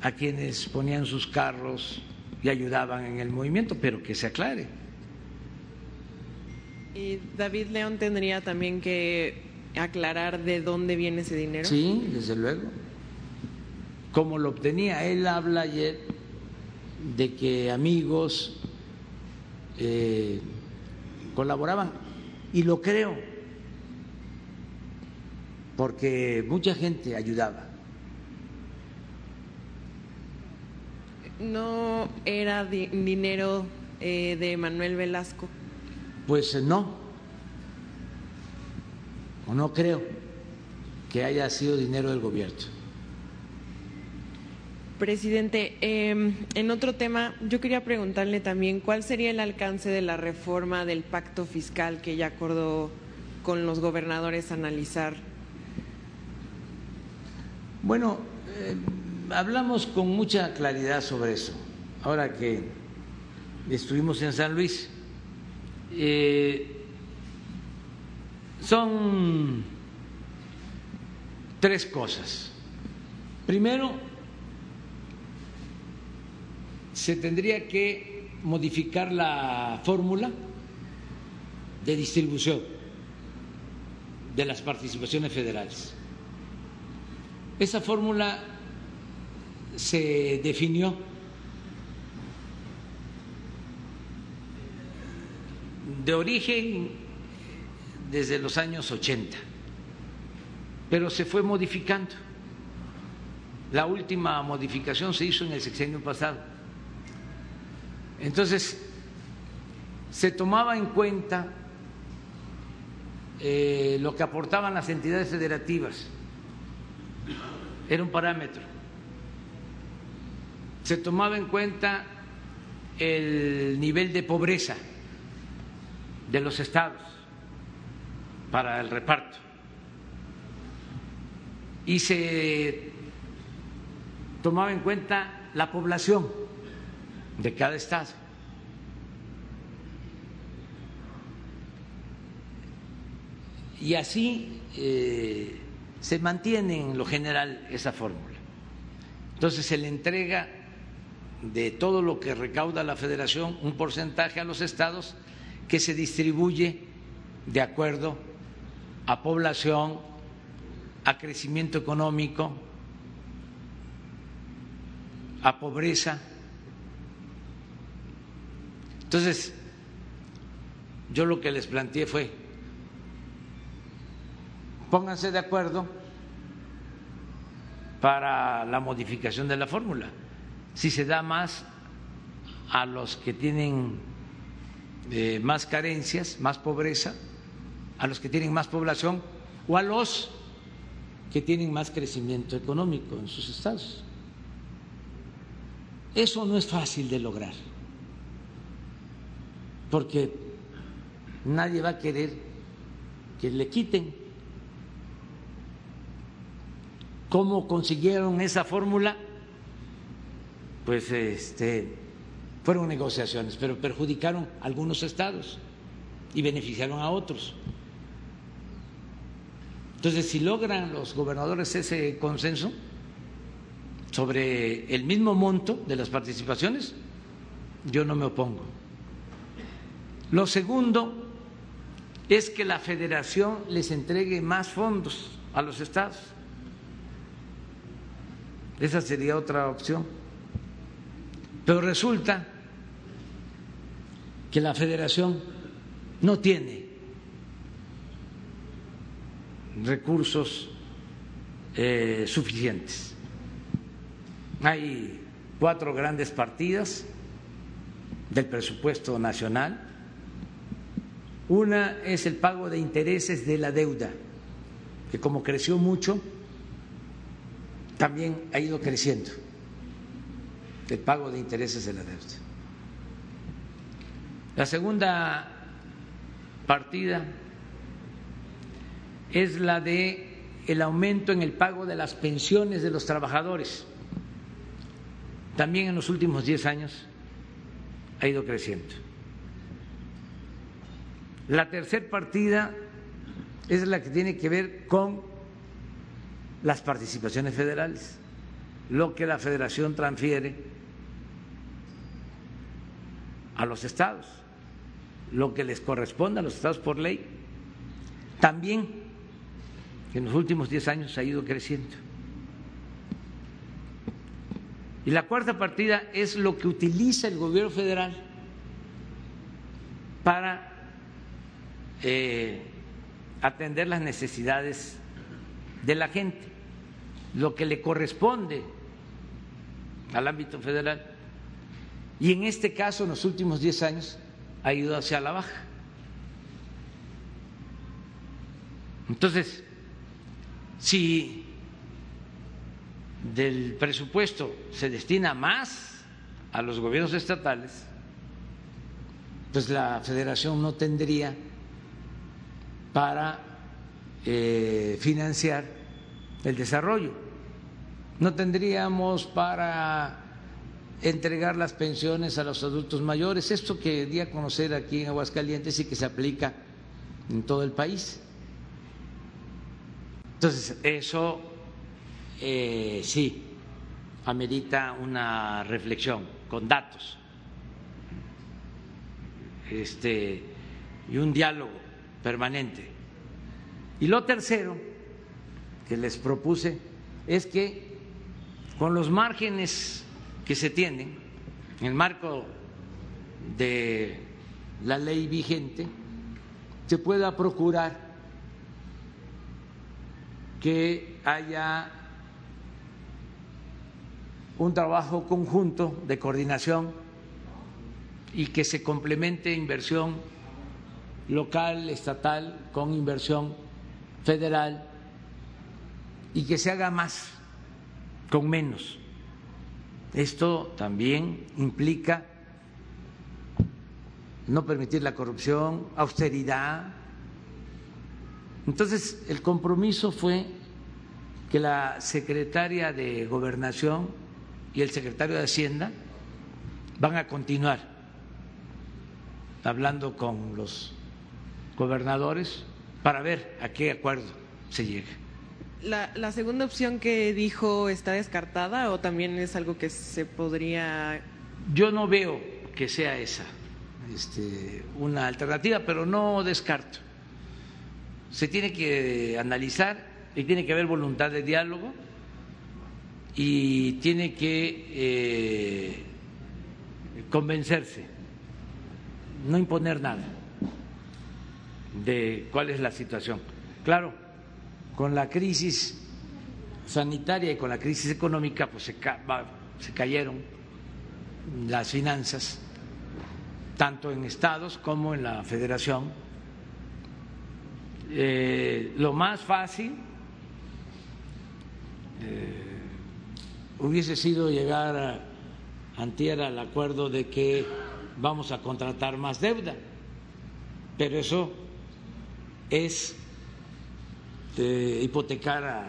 a quienes ponían sus carros y ayudaban en el movimiento, pero que se aclare. ¿Y David León tendría también que aclarar de dónde viene ese dinero? Sí, desde luego. ¿Cómo lo obtenía? Él habla ayer de que amigos eh, colaboraban y lo creo, porque mucha gente ayudaba. ¿No era dinero eh, de Manuel Velasco? Pues eh, no, o no creo que haya sido dinero del gobierno. Presidente, em, en otro tema, yo quería preguntarle también cuál sería el alcance de la reforma del pacto fiscal que ya acordó con los gobernadores analizar. Bueno, em, hablamos con mucha claridad sobre eso, ahora que estuvimos en San Luis. Eh, son tres cosas. Primero, se tendría que modificar la fórmula de distribución de las participaciones federales. Esa fórmula se definió de origen desde los años 80, pero se fue modificando. La última modificación se hizo en el sexenio pasado entonces, se tomaba en cuenta eh, lo que aportaban las entidades federativas, era un parámetro. Se tomaba en cuenta el nivel de pobreza de los estados para el reparto. Y se tomaba en cuenta la población de cada estado. Y así eh, se mantiene en lo general esa fórmula. Entonces se le entrega de todo lo que recauda la federación un porcentaje a los estados que se distribuye de acuerdo a población, a crecimiento económico, a pobreza entonces, yo lo que les planteé fue, pónganse de acuerdo para la modificación de la fórmula. Si se da más a los que tienen eh, más carencias, más pobreza, a los que tienen más población o a los que tienen más crecimiento económico en sus estados. Eso no es fácil de lograr porque nadie va a querer que le quiten. ¿Cómo consiguieron esa fórmula? Pues este, fueron negociaciones, pero perjudicaron a algunos estados y beneficiaron a otros. Entonces, si logran los gobernadores ese consenso sobre el mismo monto de las participaciones, yo no me opongo. Lo segundo es que la federación les entregue más fondos a los estados. Esa sería otra opción. Pero resulta que la federación no tiene recursos eh, suficientes. Hay cuatro grandes partidas del presupuesto nacional. Una es el pago de intereses de la deuda, que como creció mucho, también ha ido creciendo el pago de intereses de la deuda. La segunda partida es la de el aumento en el pago de las pensiones de los trabajadores. También en los últimos 10 años ha ido creciendo. La tercera partida es la que tiene que ver con las participaciones federales, lo que la federación transfiere a los estados, lo que les corresponde a los estados por ley. También en los últimos 10 años ha ido creciendo. Y la cuarta partida es lo que utiliza el gobierno federal para eh, atender las necesidades de la gente, lo que le corresponde al ámbito federal. Y en este caso, en los últimos 10 años, ha ido hacia la baja. Entonces, si del presupuesto se destina más a los gobiernos estatales, pues la federación no tendría para eh, financiar el desarrollo. No tendríamos para entregar las pensiones a los adultos mayores, esto que di a conocer aquí en Aguascalientes y que se aplica en todo el país. Entonces, eso eh, sí amerita una reflexión con datos este, y un diálogo permanente. Y lo tercero que les propuse es que con los márgenes que se tienen en el marco de la ley vigente, se pueda procurar que haya un trabajo conjunto de coordinación y que se complemente inversión local, estatal, con inversión federal y que se haga más con menos. Esto también implica no permitir la corrupción, austeridad. Entonces, el compromiso fue que la secretaria de Gobernación y el secretario de Hacienda van a continuar hablando con los gobernadores para ver a qué acuerdo se llega. La, segunda opción que dijo está descartada o también es algo que se podría. Yo no veo que sea esa este, una alternativa, pero no descarto. Se tiene que analizar y tiene que haber voluntad de diálogo y tiene que eh, convencerse, no imponer nada de cuál es la situación. Claro con la crisis sanitaria y con la crisis económica, pues se, cayeron las finanzas, tanto en estados como en la federación. Eh, lo más fácil eh, hubiese sido llegar a, antier al acuerdo de que vamos a contratar más deuda pero eso es eh, hipotecar a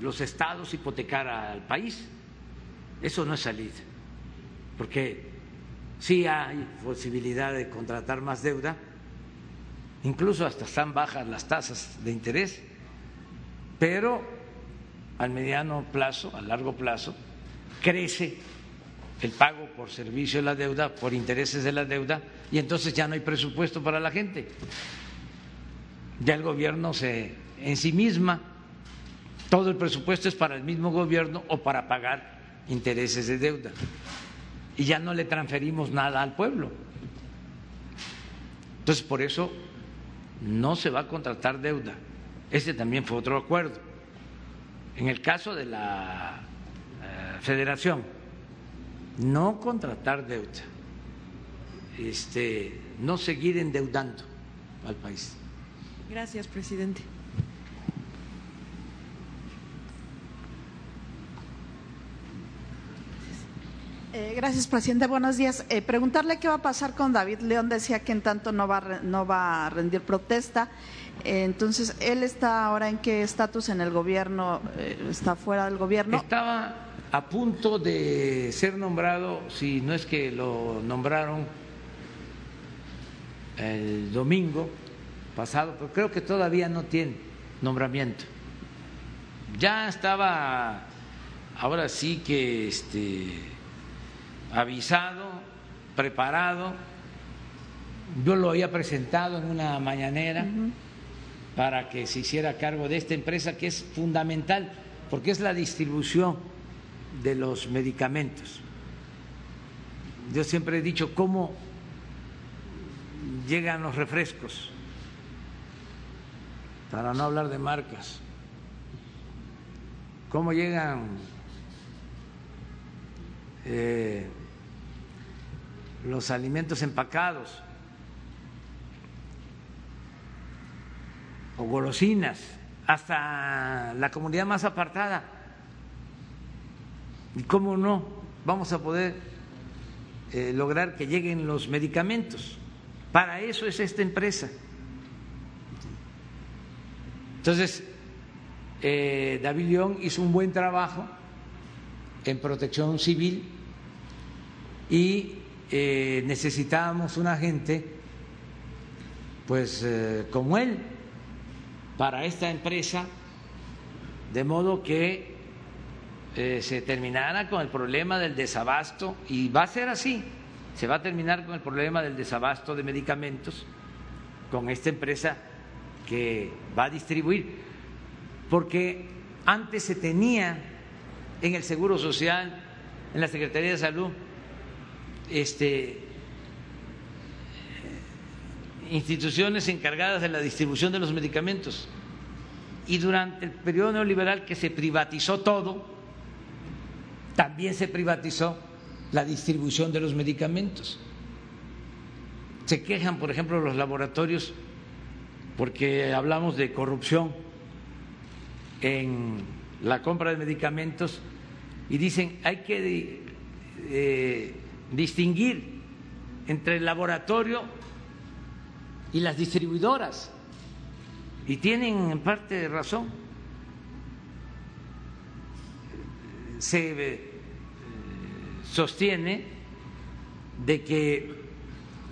los estados, hipotecar al país. Eso no es salida, porque sí hay posibilidad de contratar más deuda, incluso hasta están bajas las tasas de interés, pero al mediano plazo, a largo plazo, crece el pago por servicio de la deuda, por intereses de la deuda, y entonces ya no hay presupuesto para la gente. Ya el gobierno se en sí misma, todo el presupuesto es para el mismo gobierno o para pagar intereses de deuda. Y ya no le transferimos nada al pueblo. Entonces, por eso no se va a contratar deuda. Ese también fue otro acuerdo. En el caso de la eh, federación, no contratar deuda, este, no seguir endeudando al país. Gracias, presidente. Eh, gracias, presidente. Buenos días. Eh, preguntarle qué va a pasar con David León. Decía que en tanto no va a, no va a rendir protesta. Eh, entonces, ¿él está ahora en qué estatus en el gobierno? ¿Está fuera del gobierno? Estaba a punto de ser nombrado, si no es que lo nombraron el domingo pasado, pero creo que todavía no tiene nombramiento. Ya estaba, ahora sí que este avisado, preparado. Yo lo había presentado en una mañanera para que se hiciera cargo de esta empresa que es fundamental porque es la distribución de los medicamentos. Yo siempre he dicho cómo llegan los refrescos, para no hablar de marcas, cómo llegan eh, los alimentos empacados o golosinas, hasta la comunidad más apartada. ¿Y cómo no vamos a poder eh, lograr que lleguen los medicamentos? Para eso es esta empresa. Entonces, eh, David León hizo un buen trabajo en protección civil y eh, necesitábamos un agente, pues eh, como él, para esta empresa, de modo que se terminara con el problema del desabasto, y va a ser así, se va a terminar con el problema del desabasto de medicamentos con esta empresa que va a distribuir, porque antes se tenía en el Seguro Social, en la Secretaría de Salud, este, instituciones encargadas de la distribución de los medicamentos. Y durante el periodo neoliberal que se privatizó todo, también se privatizó la distribución de los medicamentos. Se quejan, por ejemplo, los laboratorios porque hablamos de corrupción en la compra de medicamentos y dicen hay que eh, distinguir entre el laboratorio y las distribuidoras. Y tienen en parte razón. Se eh, sostiene de que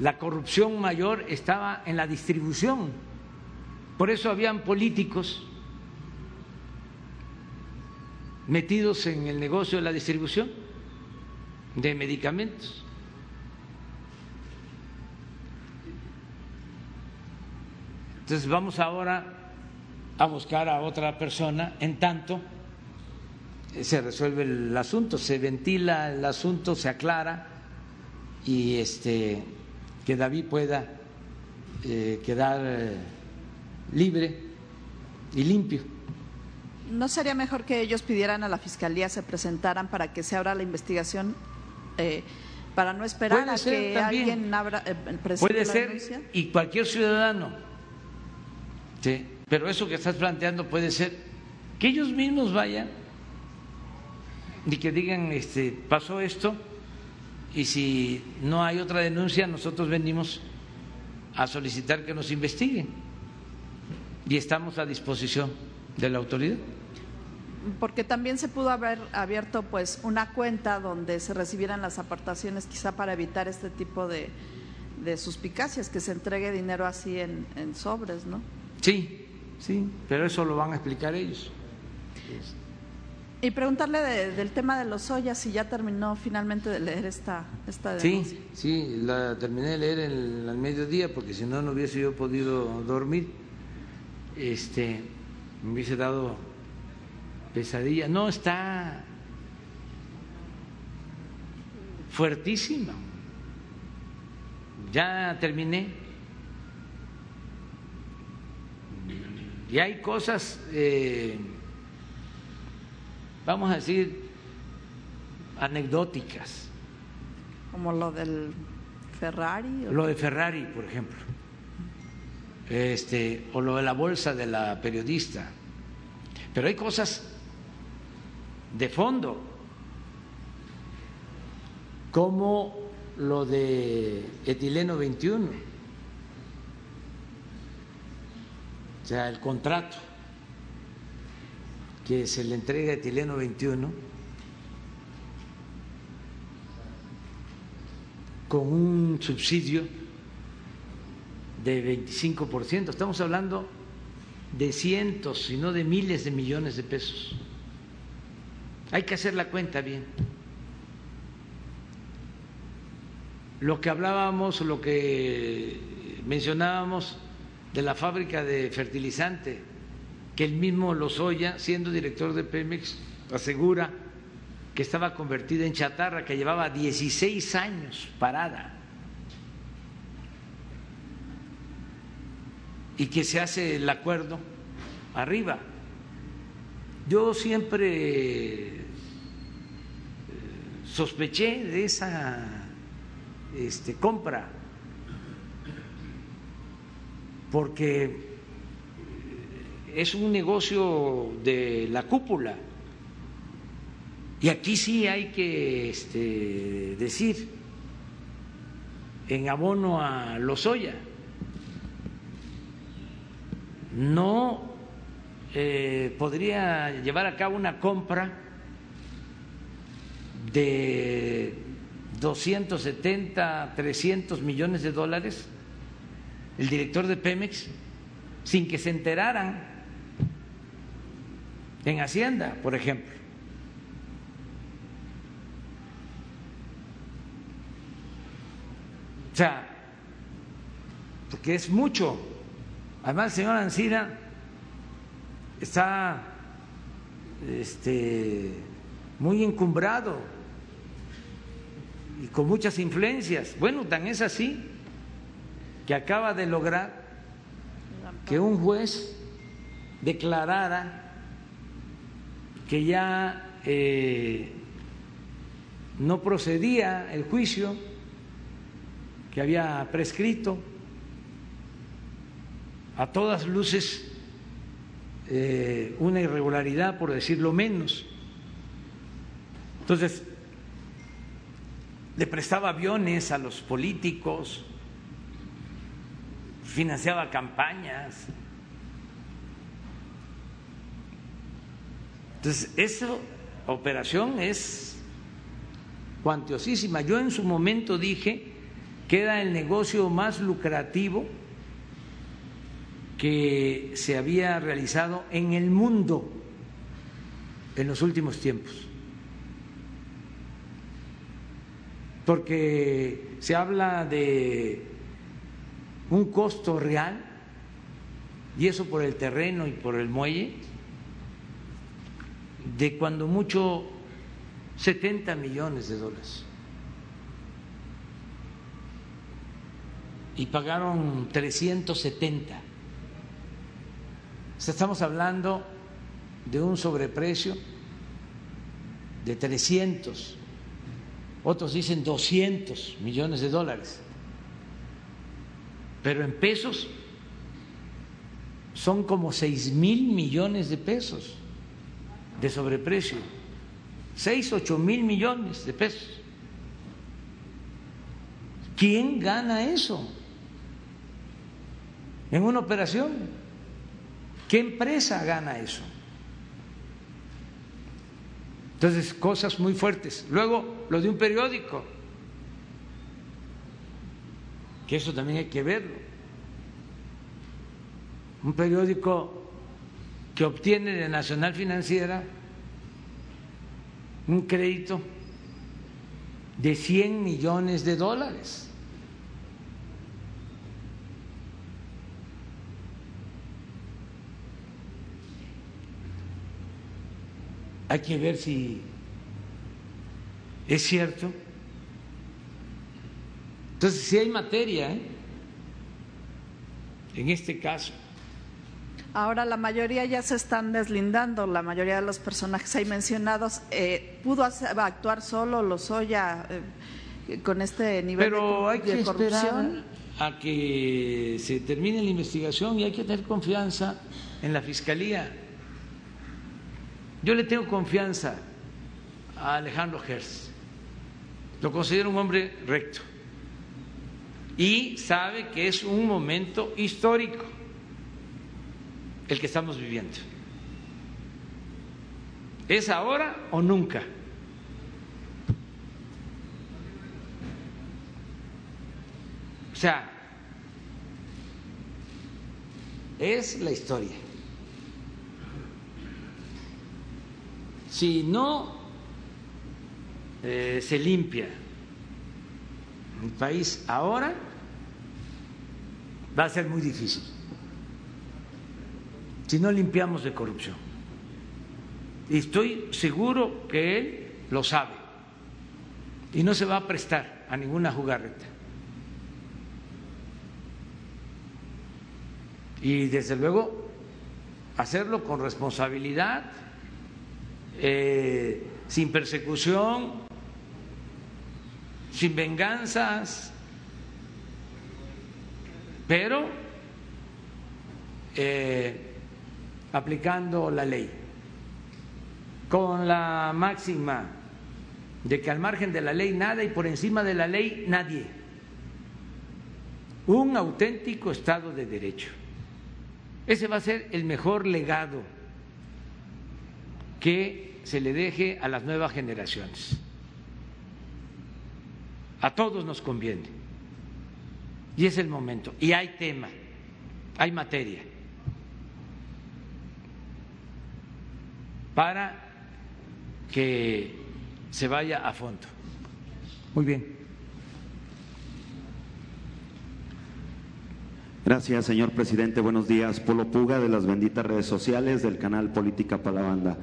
la corrupción mayor estaba en la distribución. Por eso habían políticos metidos en el negocio de la distribución de medicamentos. Entonces vamos ahora a buscar a otra persona, en tanto se resuelve el asunto, se ventila el asunto, se aclara y este que David pueda eh, quedar eh, libre y limpio. ¿No sería mejor que ellos pidieran a la fiscalía, se presentaran para que se abra la investigación, eh, para no esperar a que alguien abra, eh, Puede ser, y cualquier ciudadano. Sí, pero eso que estás planteando puede ser que ellos mismos vayan y que digan, este, pasó esto, y si no hay otra denuncia, nosotros venimos a solicitar que nos investiguen y estamos a disposición de la autoridad. Porque también se pudo haber abierto pues una cuenta donde se recibieran las aportaciones quizá para evitar este tipo de, de suspicacias, que se entregue dinero así en, en sobres, ¿no? Sí, sí, pero eso lo van a explicar ellos. Y preguntarle del tema de los ollas, si ya terminó finalmente de leer esta, esta Sí, sí, la terminé de leer el, al mediodía porque si no, no hubiese yo podido dormir. Este, me hubiese dado pesadilla. No, está fuertísima. Ya terminé. Y hay cosas... Eh, vamos a decir, anecdóticas. Como lo del Ferrari. Lo de Ferrari, por ejemplo. Este, o lo de la bolsa de la periodista. Pero hay cosas de fondo, como lo de etileno 21, o sea, el contrato que se le entrega a etileno 21 con un subsidio de 25%. Estamos hablando de cientos, si no de miles de millones de pesos. Hay que hacer la cuenta bien. Lo que hablábamos, lo que mencionábamos de la fábrica de fertilizante, que el mismo Lozoya, siendo director de Pemex, asegura que estaba convertida en chatarra, que llevaba 16 años parada. Y que se hace el acuerdo arriba. Yo siempre eh, sospeché de esa este, compra, porque es un negocio de la cúpula. Y aquí sí hay que este, decir, en abono a Lozoya, no eh, podría llevar a cabo una compra de 270, 300 millones de dólares el director de Pemex sin que se enteraran en Hacienda, por ejemplo. O sea, porque es mucho. Además, el señor Ancira está este, muy encumbrado y con muchas influencias. Bueno, tan es así que acaba de lograr que un juez declarara que ya eh, no procedía el juicio que había prescrito, a todas luces eh, una irregularidad, por decirlo menos. Entonces, le prestaba aviones a los políticos, financiaba campañas. Entonces, esa operación es cuantiosísima. Yo en su momento dije que era el negocio más lucrativo que se había realizado en el mundo en los últimos tiempos. Porque se habla de un costo real, y eso por el terreno y por el muelle, de cuando mucho 70 millones de dólares. Y pagaron 370. Estamos hablando de un sobreprecio de 300, otros dicen 200 millones de dólares pero en pesos son como seis mil millones de pesos de sobreprecio, seis, ocho mil millones de pesos. ¿Quién gana eso? en una operación. ¿Qué empresa gana eso? Entonces, cosas muy fuertes. Luego, lo de un periódico, que eso también hay que verlo. Un periódico que obtiene de Nacional Financiera un crédito de 100 millones de dólares. Hay que ver si es cierto. Entonces, si hay materia, ¿eh? en este caso. Ahora la mayoría ya se están deslindando, la mayoría de los personajes ahí mencionados. Eh, ¿Pudo actuar solo Lozoya eh, con este nivel Pero de, hay que de corrupción? a que se termine la investigación y hay que tener confianza en la Fiscalía. Yo le tengo confianza a Alejandro Gers. Lo considero un hombre recto. Y sabe que es un momento histórico el que estamos viviendo. ¿Es ahora o nunca? O sea, es la historia. Si no eh, se limpia el país ahora, va a ser muy difícil. Si no limpiamos de corrupción. Y estoy seguro que él lo sabe. Y no se va a prestar a ninguna jugarreta. Y desde luego hacerlo con responsabilidad eh, sin persecución, sin venganzas, pero eh, aplicando la ley, con la máxima de que al margen de la ley nada y por encima de la ley nadie. Un auténtico Estado de Derecho. Ese va a ser el mejor legado que se le deje a las nuevas generaciones. A todos nos conviene. Y es el momento. Y hay tema, hay materia para que se vaya a fondo. Muy bien. Gracias, señor presidente. Buenos días. Polo Puga de las benditas redes sociales del canal Política para la Banda.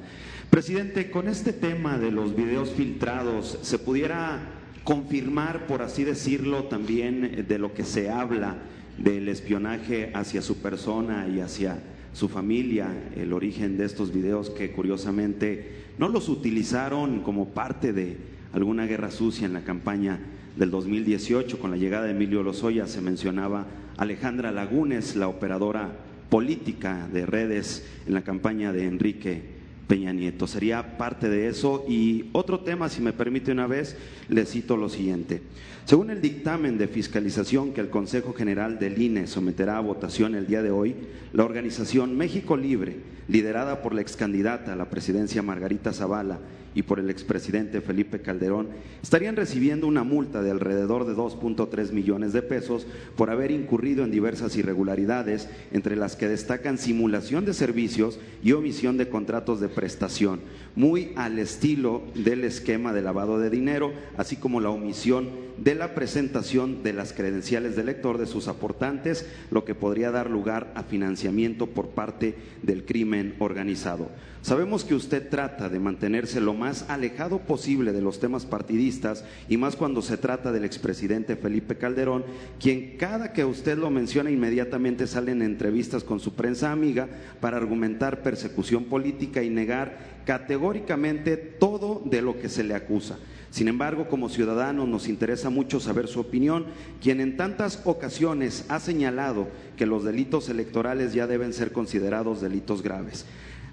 Presidente, con este tema de los videos filtrados, ¿se pudiera confirmar, por así decirlo, también de lo que se habla del espionaje hacia su persona y hacia su familia, el origen de estos videos que curiosamente no los utilizaron como parte de alguna guerra sucia en la campaña del 2018 con la llegada de Emilio Lozoya se mencionaba Alejandra Lagunes, la operadora política de redes en la campaña de Enrique Peña Nieto. Sería parte de eso. Y otro tema, si me permite una vez, le cito lo siguiente. Según el dictamen de fiscalización que el Consejo General del INE someterá a votación el día de hoy, la organización México Libre, liderada por la ex candidata a la presidencia Margarita Zavala y por el expresidente Felipe Calderón, estarían recibiendo una multa de alrededor de 2.3 millones de pesos por haber incurrido en diversas irregularidades, entre las que destacan simulación de servicios y omisión de contratos de prestación, muy al estilo del esquema de lavado de dinero, así como la omisión de la presentación de las credenciales de lector de sus aportantes, lo que podría dar lugar a financiamiento por parte del crimen organizado. Sabemos que usted trata de mantenerse lo más alejado posible de los temas partidistas y más cuando se trata del expresidente Felipe Calderón, quien cada que usted lo menciona inmediatamente sale en entrevistas con su prensa amiga para argumentar persecución política y negar categóricamente todo de lo que se le acusa. Sin embargo, como ciudadanos nos interesa mucho saber su opinión, quien en tantas ocasiones ha señalado que los delitos electorales ya deben ser considerados delitos graves.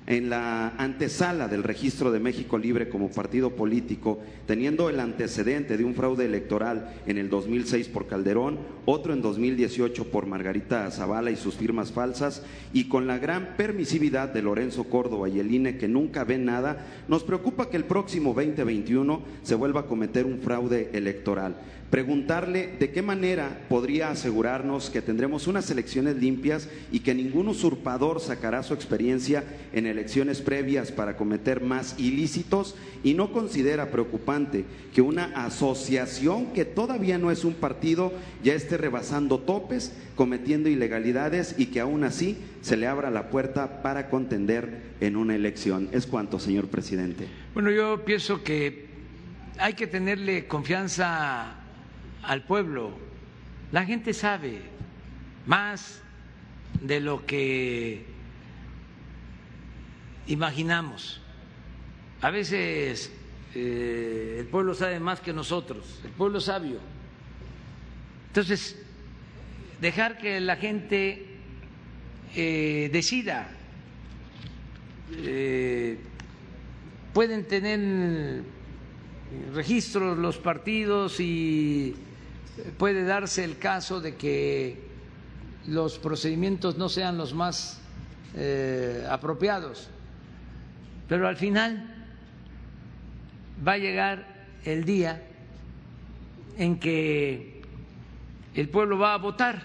En la antesala del registro de México Libre como partido político, teniendo el antecedente de un fraude electoral en el 2006 por Calderón, otro en 2018 por Margarita Zavala y sus firmas falsas, y con la gran permisividad de Lorenzo Córdoba y el INE que nunca ven nada, nos preocupa que el próximo 2021 se vuelva a cometer un fraude electoral preguntarle de qué manera podría asegurarnos que tendremos unas elecciones limpias y que ningún usurpador sacará su experiencia en elecciones previas para cometer más ilícitos y no considera preocupante que una asociación que todavía no es un partido ya esté rebasando topes, cometiendo ilegalidades y que aún así se le abra la puerta para contender en una elección. Es cuanto, señor presidente. Bueno, yo pienso que hay que tenerle confianza al pueblo. La gente sabe más de lo que imaginamos. A veces eh, el pueblo sabe más que nosotros, el pueblo sabio. Entonces, dejar que la gente eh, decida. Eh, pueden tener registros los partidos y puede darse el caso de que los procedimientos no sean los más eh, apropiados, pero al final va a llegar el día en que el pueblo va a votar.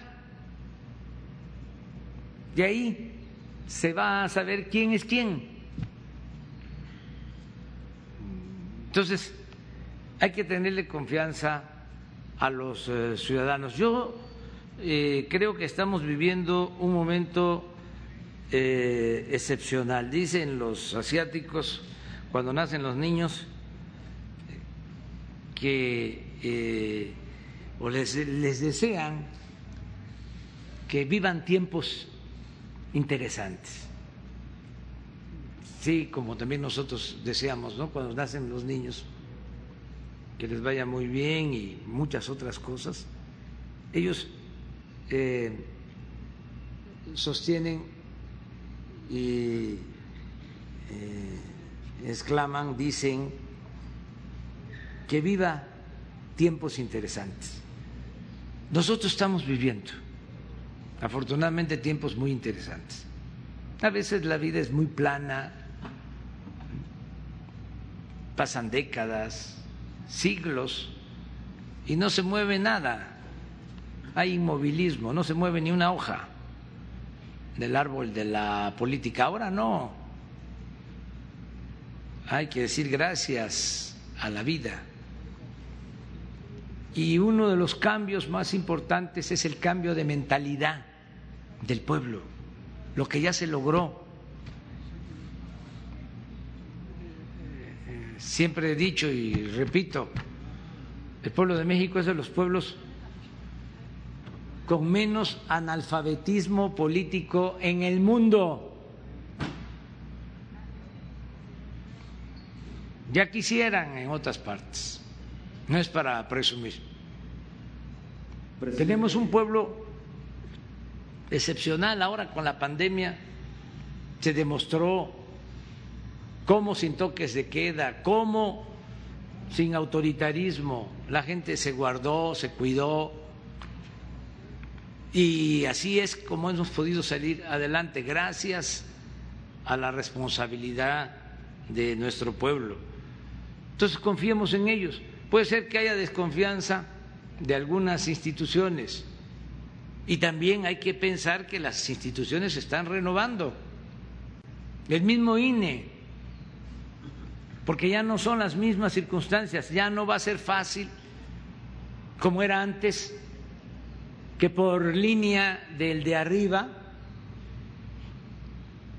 De ahí se va a saber quién es quién. Entonces, hay que tenerle confianza a los eh, ciudadanos. Yo eh, creo que estamos viviendo un momento eh, excepcional. Dicen los asiáticos, cuando nacen los niños, que o les, les desean que vivan tiempos interesantes. Sí, como también nosotros deseamos, ¿no? Cuando nacen los niños que les vaya muy bien y muchas otras cosas, ellos eh, sostienen y eh, exclaman, dicen, que viva tiempos interesantes. Nosotros estamos viviendo, afortunadamente, tiempos muy interesantes. A veces la vida es muy plana, pasan décadas, siglos y no se mueve nada. Hay inmovilismo, no se mueve ni una hoja del árbol de la política. Ahora no. Hay que decir gracias a la vida. Y uno de los cambios más importantes es el cambio de mentalidad del pueblo, lo que ya se logró. Siempre he dicho y repito, el pueblo de México es de los pueblos con menos analfabetismo político en el mundo. Ya quisieran en otras partes, no es para presumir. Tenemos un pueblo excepcional ahora con la pandemia, se demostró cómo sin toques de queda, cómo sin autoritarismo la gente se guardó, se cuidó. Y así es como hemos podido salir adelante, gracias a la responsabilidad de nuestro pueblo. Entonces confiemos en ellos. Puede ser que haya desconfianza de algunas instituciones y también hay que pensar que las instituciones se están renovando. El mismo INE porque ya no son las mismas circunstancias, ya no va a ser fácil como era antes, que por línea del de arriba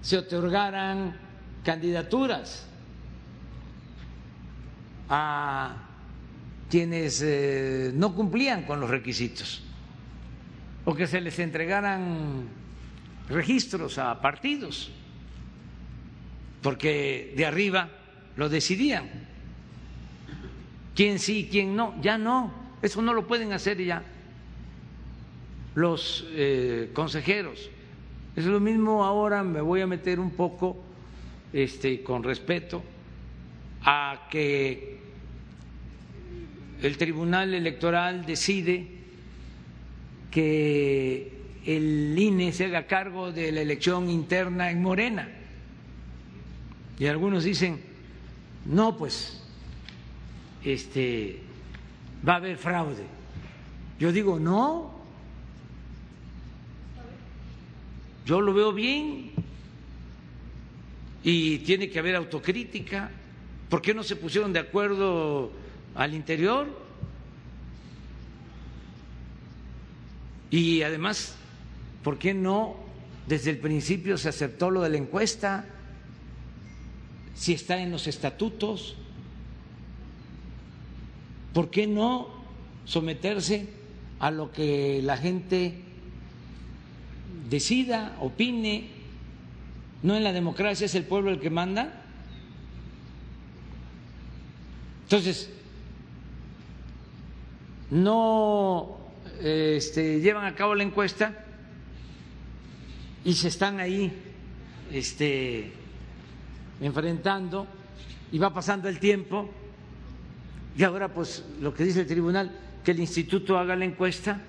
se otorgaran candidaturas a quienes eh, no cumplían con los requisitos o que se les entregaran registros a partidos, porque de arriba lo decidían. ¿Quién sí, quién no? Ya no, eso no lo pueden hacer ya los eh, consejeros. Es lo mismo ahora, me voy a meter un poco este, con respeto a que el Tribunal Electoral decide que el INE se haga cargo de la elección interna en Morena. Y algunos dicen, no, pues, este, va a haber fraude. Yo digo, no, yo lo veo bien y tiene que haber autocrítica. ¿Por qué no se pusieron de acuerdo al interior? Y además, ¿por qué no desde el principio se aceptó lo de la encuesta? Si está en los estatutos, ¿por qué no someterse a lo que la gente decida, opine? ¿No en la democracia es el pueblo el que manda? Entonces, no este, llevan a cabo la encuesta y se están ahí este, enfrentando y va pasando el tiempo y ahora pues lo que dice el tribunal que el instituto haga la encuesta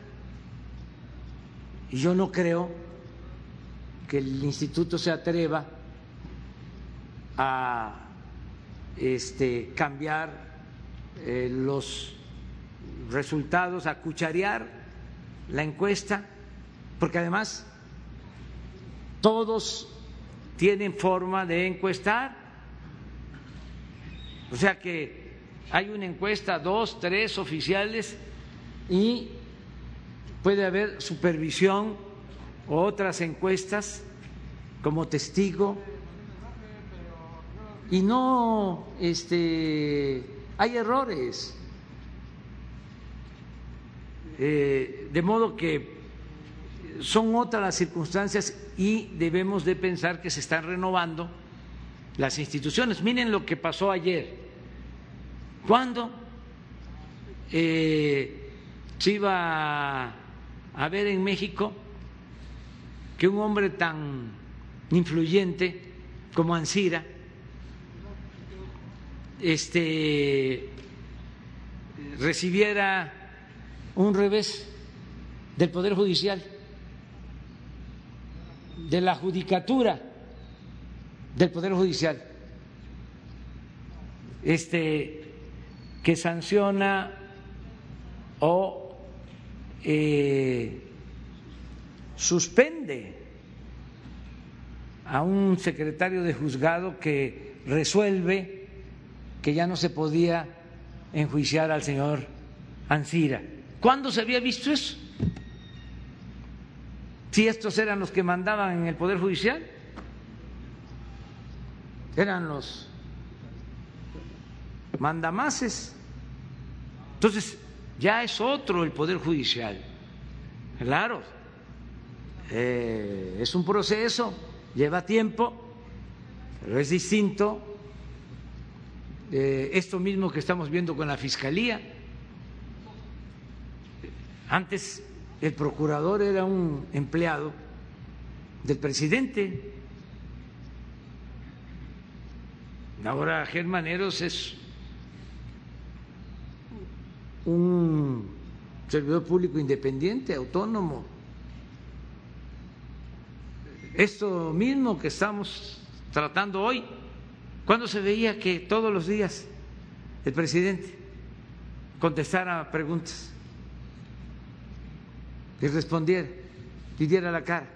y yo no creo que el instituto se atreva a este, cambiar eh, los resultados, a cucharear la encuesta, porque además todos tienen forma de encuestar. O sea que hay una encuesta, dos, tres oficiales y puede haber supervisión o otras encuestas como testigo y no este hay errores eh, de modo que son otras las circunstancias y debemos de pensar que se están renovando las instituciones. Miren lo que pasó ayer. ¿Cuándo eh, se iba a ver en México que un hombre tan influyente como Ansira este, recibiera un revés del Poder Judicial, de la judicatura del Poder Judicial, este, que sanciona o eh, suspende a un secretario de juzgado que resuelve que ya no se podía enjuiciar al señor Ansira. ¿Cuándo se había visto eso? Si estos eran los que mandaban en el Poder Judicial, eran los mandamases. Entonces, ya es otro el Poder Judicial. Claro, eh, es un proceso, lleva tiempo, pero es distinto. Eh, esto mismo que estamos viendo con la Fiscalía antes el procurador era un empleado del presidente. Ahora Germaneros es un servidor público independiente, autónomo. Esto mismo que estamos tratando hoy, ¿cuándo se veía que todos los días el presidente contestara preguntas? Y respondiera y diera la cara.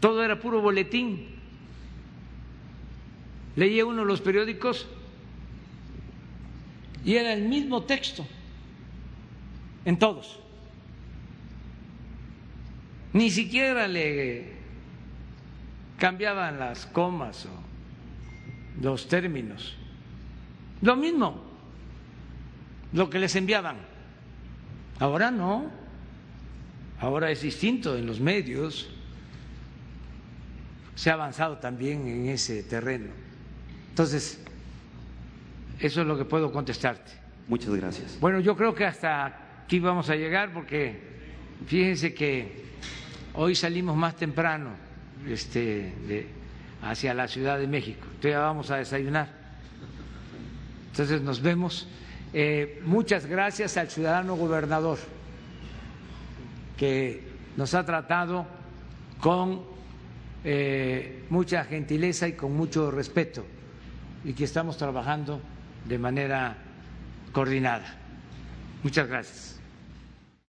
Todo era puro boletín. Leía uno los periódicos y era el mismo texto en todos. Ni siquiera le cambiaban las comas o los términos. Lo mismo, lo que les enviaban. Ahora no. Ahora es distinto en los medios, se ha avanzado también en ese terreno. Entonces, eso es lo que puedo contestarte. Muchas gracias. Bueno, yo creo que hasta aquí vamos a llegar porque fíjense que hoy salimos más temprano este, hacia la Ciudad de México. Entonces ya vamos a desayunar. Entonces nos vemos. Eh, muchas gracias al ciudadano gobernador que nos ha tratado con eh, mucha gentileza y con mucho respeto y que estamos trabajando de manera coordinada. Muchas gracias.